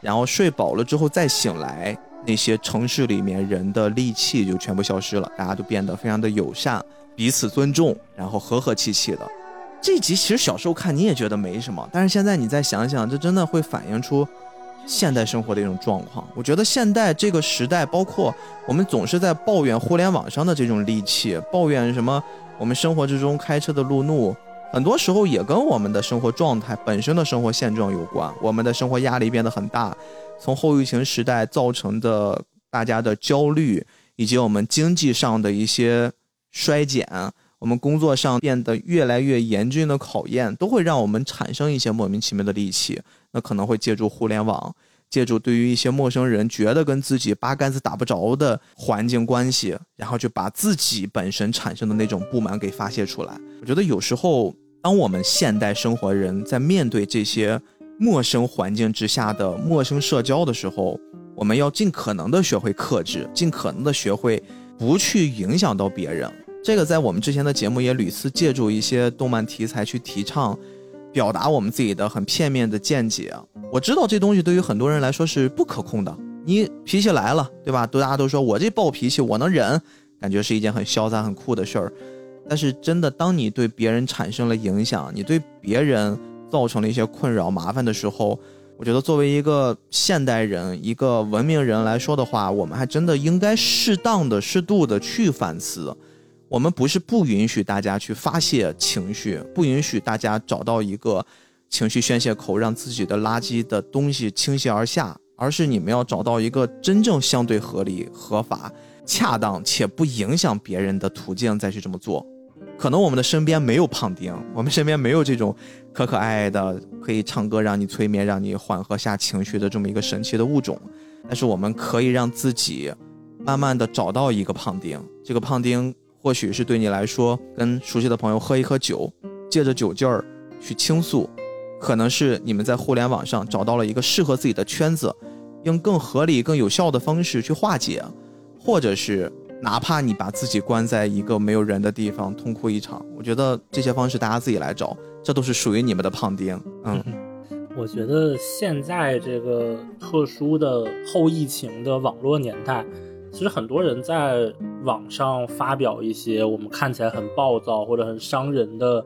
然后睡饱了之后再醒来，那些城市里面人的戾气就全部消失了，大家都变得非常的友善，彼此尊重，然后和和气气的。这集其实小时候看你也觉得没什么，但是现在你再想想，这真的会反映出现代生活的一种状况。我觉得现代这个时代，包括我们总是在抱怨互联网上的这种戾气，抱怨什么我们生活之中开车的路怒，很多时候也跟我们的生活状态本身的生活现状有关。我们的生活压力变得很大，从后疫情时代造成的大家的焦虑，以及我们经济上的一些衰减。我们工作上变得越来越严峻的考验，都会让我们产生一些莫名其妙的戾气。那可能会借助互联网，借助对于一些陌生人觉得跟自己八竿子打不着的环境关系，然后就把自己本身产生的那种不满给发泄出来。我觉得有时候，当我们现代生活人在面对这些陌生环境之下的陌生社交的时候，我们要尽可能的学会克制，尽可能的学会不去影响到别人。这个在我们之前的节目也屡次借助一些动漫题材去提倡，表达我们自己的很片面的见解。我知道这东西对于很多人来说是不可控的。你脾气来了，对吧？都大家都说我这暴脾气我能忍，感觉是一件很潇洒很酷的事儿。但是真的，当你对别人产生了影响，你对别人造成了一些困扰麻烦的时候，我觉得作为一个现代人、一个文明人来说的话，我们还真的应该适当的、适度的去反思。我们不是不允许大家去发泄情绪，不允许大家找到一个情绪宣泄口，让自己的垃圾的东西倾泻而下，而是你们要找到一个真正相对合理、合法、恰当且不影响别人的途径再去这么做。可能我们的身边没有胖丁，我们身边没有这种可可爱爱的可以唱歌让你催眠、让你缓和下情绪的这么一个神奇的物种，但是我们可以让自己慢慢的找到一个胖丁，这个胖丁。或许是对你来说，跟熟悉的朋友喝一喝酒，借着酒劲儿去倾诉；可能是你们在互联网上找到了一个适合自己的圈子，用更合理、更有效的方式去化解；或者是哪怕你把自己关在一个没有人的地方痛哭一场。我觉得这些方式大家自己来找，这都是属于你们的胖丁。嗯，我觉得现在这个特殊的后疫情的网络年代。其实很多人在网上发表一些我们看起来很暴躁或者很伤人的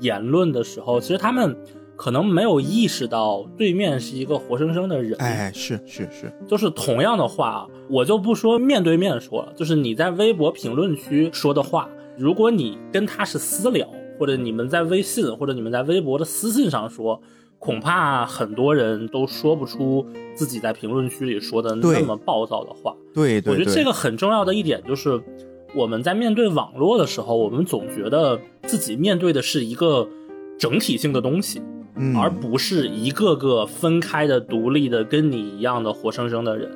言论的时候，其实他们可能没有意识到对面是一个活生生的人。哎，是是是，就是同样的话，我就不说面对面说了，就是你在微博评论区说的话，如果你跟他是私聊，或者你们在微信或者你们在微博的私信上说。恐怕很多人都说不出自己在评论区里说的那么暴躁的话。对，我觉得这个很重要的一点就是，我们在面对网络的时候，我们总觉得自己面对的是一个整体性的东西，而不是一个个分开的、独立的、跟你一样的活生生的人。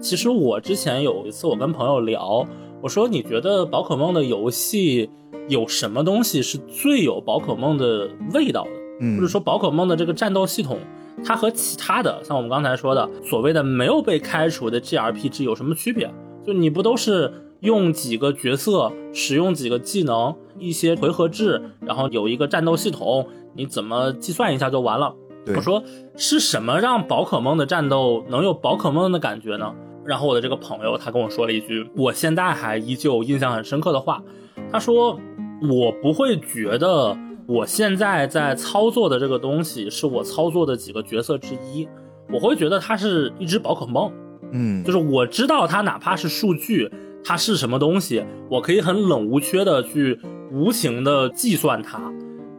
其实我之前有一次，我跟朋友聊，我说你觉得宝可梦的游戏有什么东西是最有宝可梦的味道的？嗯，或者说宝可梦的这个战斗系统，它和其他的像我们刚才说的所谓的没有被开除的 GRPG 有什么区别？就你不都是用几个角色，使用几个技能，一些回合制，然后有一个战斗系统，你怎么计算一下就完了？我说是什么让宝可梦的战斗能有宝可梦的感觉呢？然后我的这个朋友他跟我说了一句，我现在还依旧印象很深刻的话，他说我不会觉得我现在在操作的这个东西是我操作的几个角色之一，我会觉得它是一只宝可梦，嗯，就是我知道它哪怕是数据，它是什么东西，我可以很冷无缺的去无情的计算它。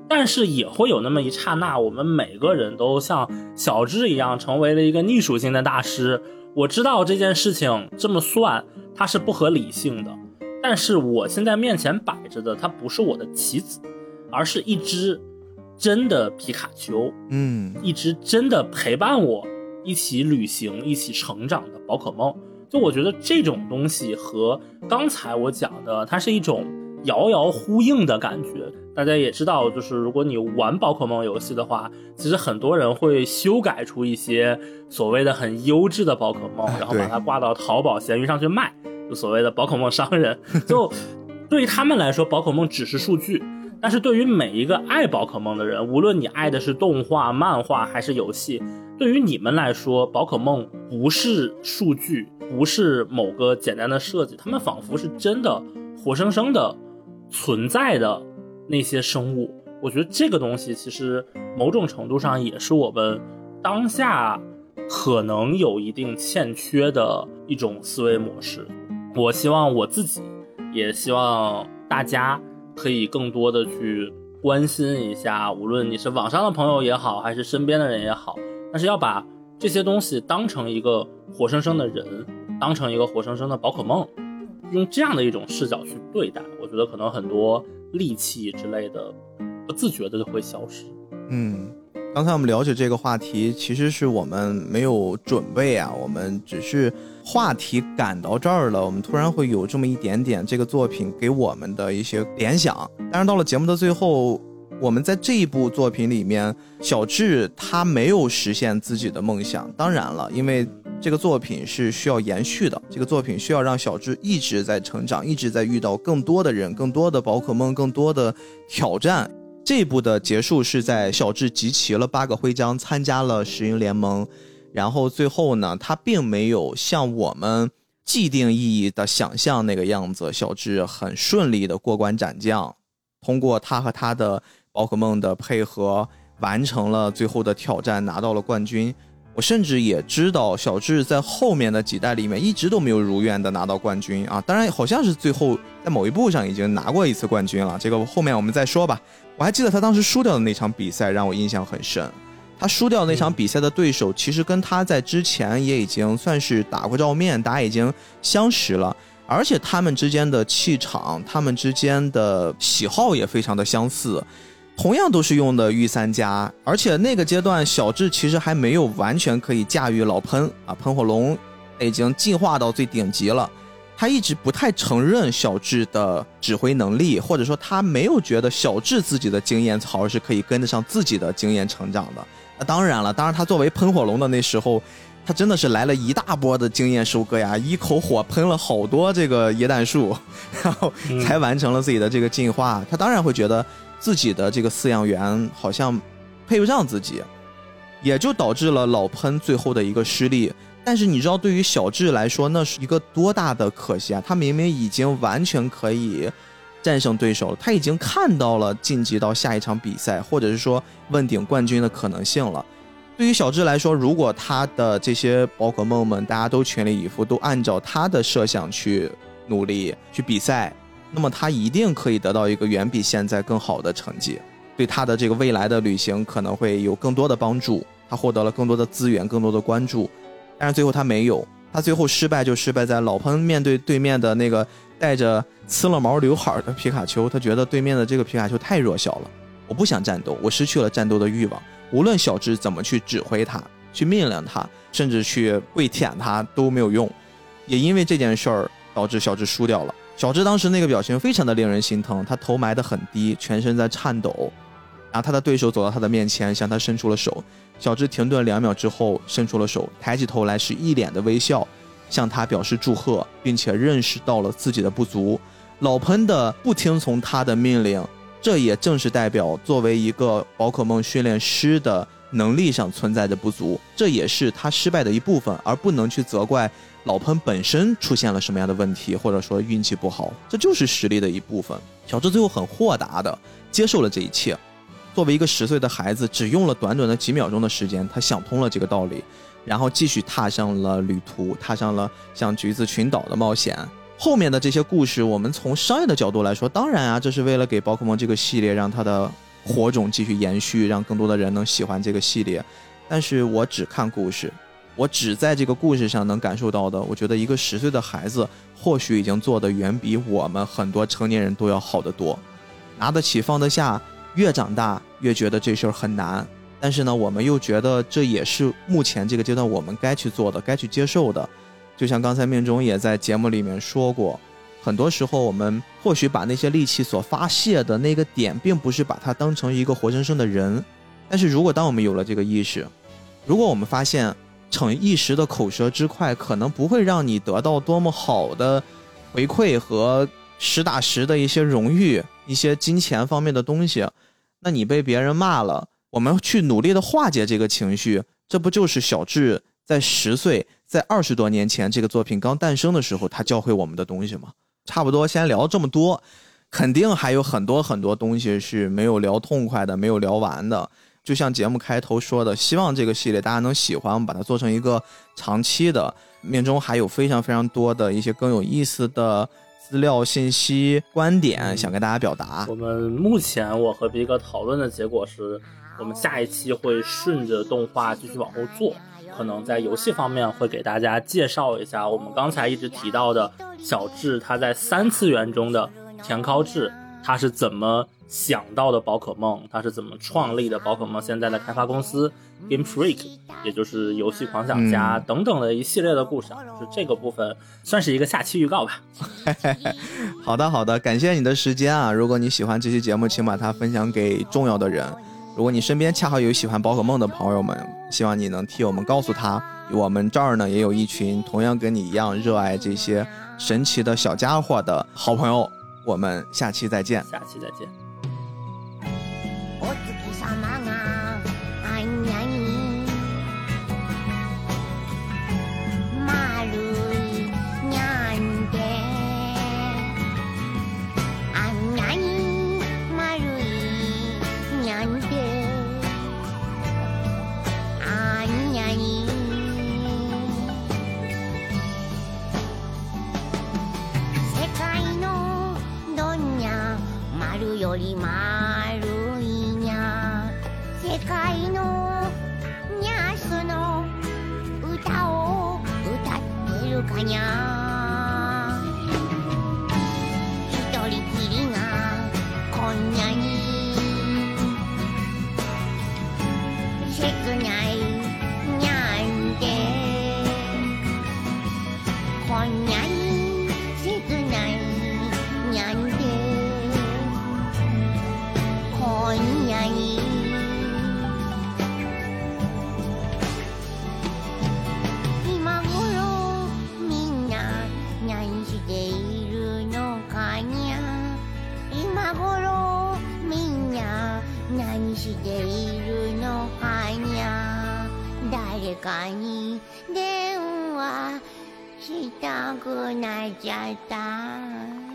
但是也会有那么一刹那，我们每个人都像小智一样，成为了一个逆属性的大师。我知道这件事情这么算，它是不合理性的。但是我现在面前摆着的，它不是我的棋子，而是一只真的皮卡丘，嗯一只真的陪伴我一起旅行、一起成长的宝可梦。就我觉得这种东西和刚才我讲的，它是一种遥遥呼应的感觉。大家也知道，就是如果你玩宝可梦游戏的话，其实很多人会修改出一些所谓的很优质的宝可梦，然后把它挂到淘宝、闲鱼上去卖，就所谓的宝可梦商人。就对于他们来说，宝可梦只是数据。但是对于每一个爱宝可梦的人，无论你爱的是动画、漫画还是游戏，对于你们来说，宝可梦不是数据，不是某个简单的设计，它们仿佛是真的、活生生的存在的那些生物。我觉得这个东西其实某种程度上也是我们当下可能有一定欠缺的一种思维模式。我希望我自己，也希望大家可以更多的去关心一下，无论你是网上的朋友也好，还是身边的人也好，但是要把这些东西当成一个活生生的人，当成一个活生生的宝可梦，用这样的一种视角去对待，我觉得可能很多戾气之类的，不自觉的就会消失。嗯，刚才我们了解这个话题，其实是我们没有准备啊，我们只是话题赶到这儿了，我们突然会有这么一点点这个作品给我们的一些联想。但是到了节目的最后，我们在这一部作品里面，小智他没有实现自己的梦想。当然了，因为这个作品是需要延续的，这个作品需要让小智一直在成长，一直在遇到更多的人、更多的宝可梦、更多的挑战。这一部的结束是在小智集齐了八个徽章，参加了石英联盟，然后最后呢，他并没有像我们既定意义的想象那个样子，小智很顺利的过关斩将，通过他和他的宝可梦的配合，完成了最后的挑战，拿到了冠军。我甚至也知道小智在后面的几代里面一直都没有如愿的拿到冠军啊，当然好像是最后在某一部上已经拿过一次冠军了，这个后面我们再说吧。我还记得他当时输掉的那场比赛让我印象很深，他输掉那场比赛的对手其实跟他在之前也已经算是打过照面，大家已经相识了，而且他们之间的气场，他们之间的喜好也非常的相似。同样都是用的御三家，而且那个阶段小智其实还没有完全可以驾驭老喷啊，喷火龙已经进化到最顶级了。他一直不太承认小智的指挥能力，或者说他没有觉得小智自己的经验槽是可以跟得上自己的经验成长的。那当然了，当然他作为喷火龙的那时候，他真的是来了一大波的经验收割呀，一口火喷了好多这个椰蛋树，[LAUGHS] 然后才完成了自己的这个进化。他当然会觉得。自己的这个饲养员好像配不上自己，也就导致了老喷最后的一个失利。但是你知道，对于小智来说，那是一个多大的可惜啊！他明明已经完全可以战胜对手了，他已经看到了晋级到下一场比赛，或者是说问鼎冠军的可能性了。对于小智来说，如果他的这些宝可梦们大家都全力以赴，都按照他的设想去努力去比赛。那么他一定可以得到一个远比现在更好的成绩，对他的这个未来的旅行可能会有更多的帮助。他获得了更多的资源，更多的关注，但是最后他没有，他最后失败就失败在老喷面对对面的那个带着呲了毛刘海的皮卡丘，他觉得对面的这个皮卡丘太弱小了，我不想战斗，我失去了战斗的欲望。无论小智怎么去指挥他，去命令他，甚至去跪舔他都没有用，也因为这件事儿导致小智输掉了。小智当时那个表情非常的令人心疼，他头埋得很低，全身在颤抖。然后他的对手走到他的面前，向他伸出了手。小智停顿两秒之后，伸出了手，抬起头来，是一脸的微笑，向他表示祝贺，并且认识到了自己的不足。老喷的不听从他的命令，这也正是代表作为一个宝可梦训练师的能力上存在着不足，这也是他失败的一部分，而不能去责怪老喷本身出现了什么样的问题，或者说运气不好，这就是实力的一部分。小智最后很豁达的接受了这一切。作为一个十岁的孩子，只用了短短的几秒钟的时间，他想通了这个道理，然后继续踏上了旅途，踏上了像橘子群岛的冒险。后面的这些故事，我们从商业的角度来说，当然啊，这是为了给宝可梦这个系列让它的火种继续延续，让更多的人能喜欢这个系列。但是我只看故事，我只在这个故事上能感受到的，我觉得一个十岁的孩子或许已经做的远比我们很多成年人都要好得多，拿得起放得下。越长大越觉得这事儿很难，但是呢，我们又觉得这也是目前这个阶段我们该去做的、该去接受的。就像刚才命中也在节目里面说过，很多时候我们或许把那些戾气所发泄的那个点，并不是把它当成一个活生生的人。但是如果当我们有了这个意识，如果我们发现逞一时的口舌之快，可能不会让你得到多么好的回馈和实打实的一些荣誉、一些金钱方面的东西。那你被别人骂了，我们去努力的化解这个情绪，这不就是小智在十岁，在二十多年前这个作品刚诞生的时候，他教会我们的东西吗？差不多，先聊这么多，肯定还有很多很多东西是没有聊痛快的，没有聊完的。就像节目开头说的，希望这个系列大家能喜欢，我们把它做成一个长期的，面中还有非常非常多的一些更有意思的。资料信息观点想跟大家表达。我们目前我和 B 哥讨论的结果是，我们下一期会顺着动画继续往后做，可能在游戏方面会给大家介绍一下我们刚才一直提到的小智他在三次元中的田尻智，他是怎么想到的宝可梦，他是怎么创立的宝可梦现在的开发公司。Game Freak，也就是游戏狂想家等等的一系列的故事，就是这个部分算是一个下期预告吧。[LAUGHS] 好的，好的，感谢你的时间啊！如果你喜欢这期节目，请把它分享给重要的人。如果你身边恰好有喜欢宝可梦的朋友们，希望你能替我们告诉他，我们这儿呢也有一群同样跟你一样热爱这些神奇的小家伙的好朋友。我们下期再见，下期再见。より丸いにゃ世界のニャースの歌を歌ってるかにゃ何しているのはにゃ。誰かに電話したくなっちゃった。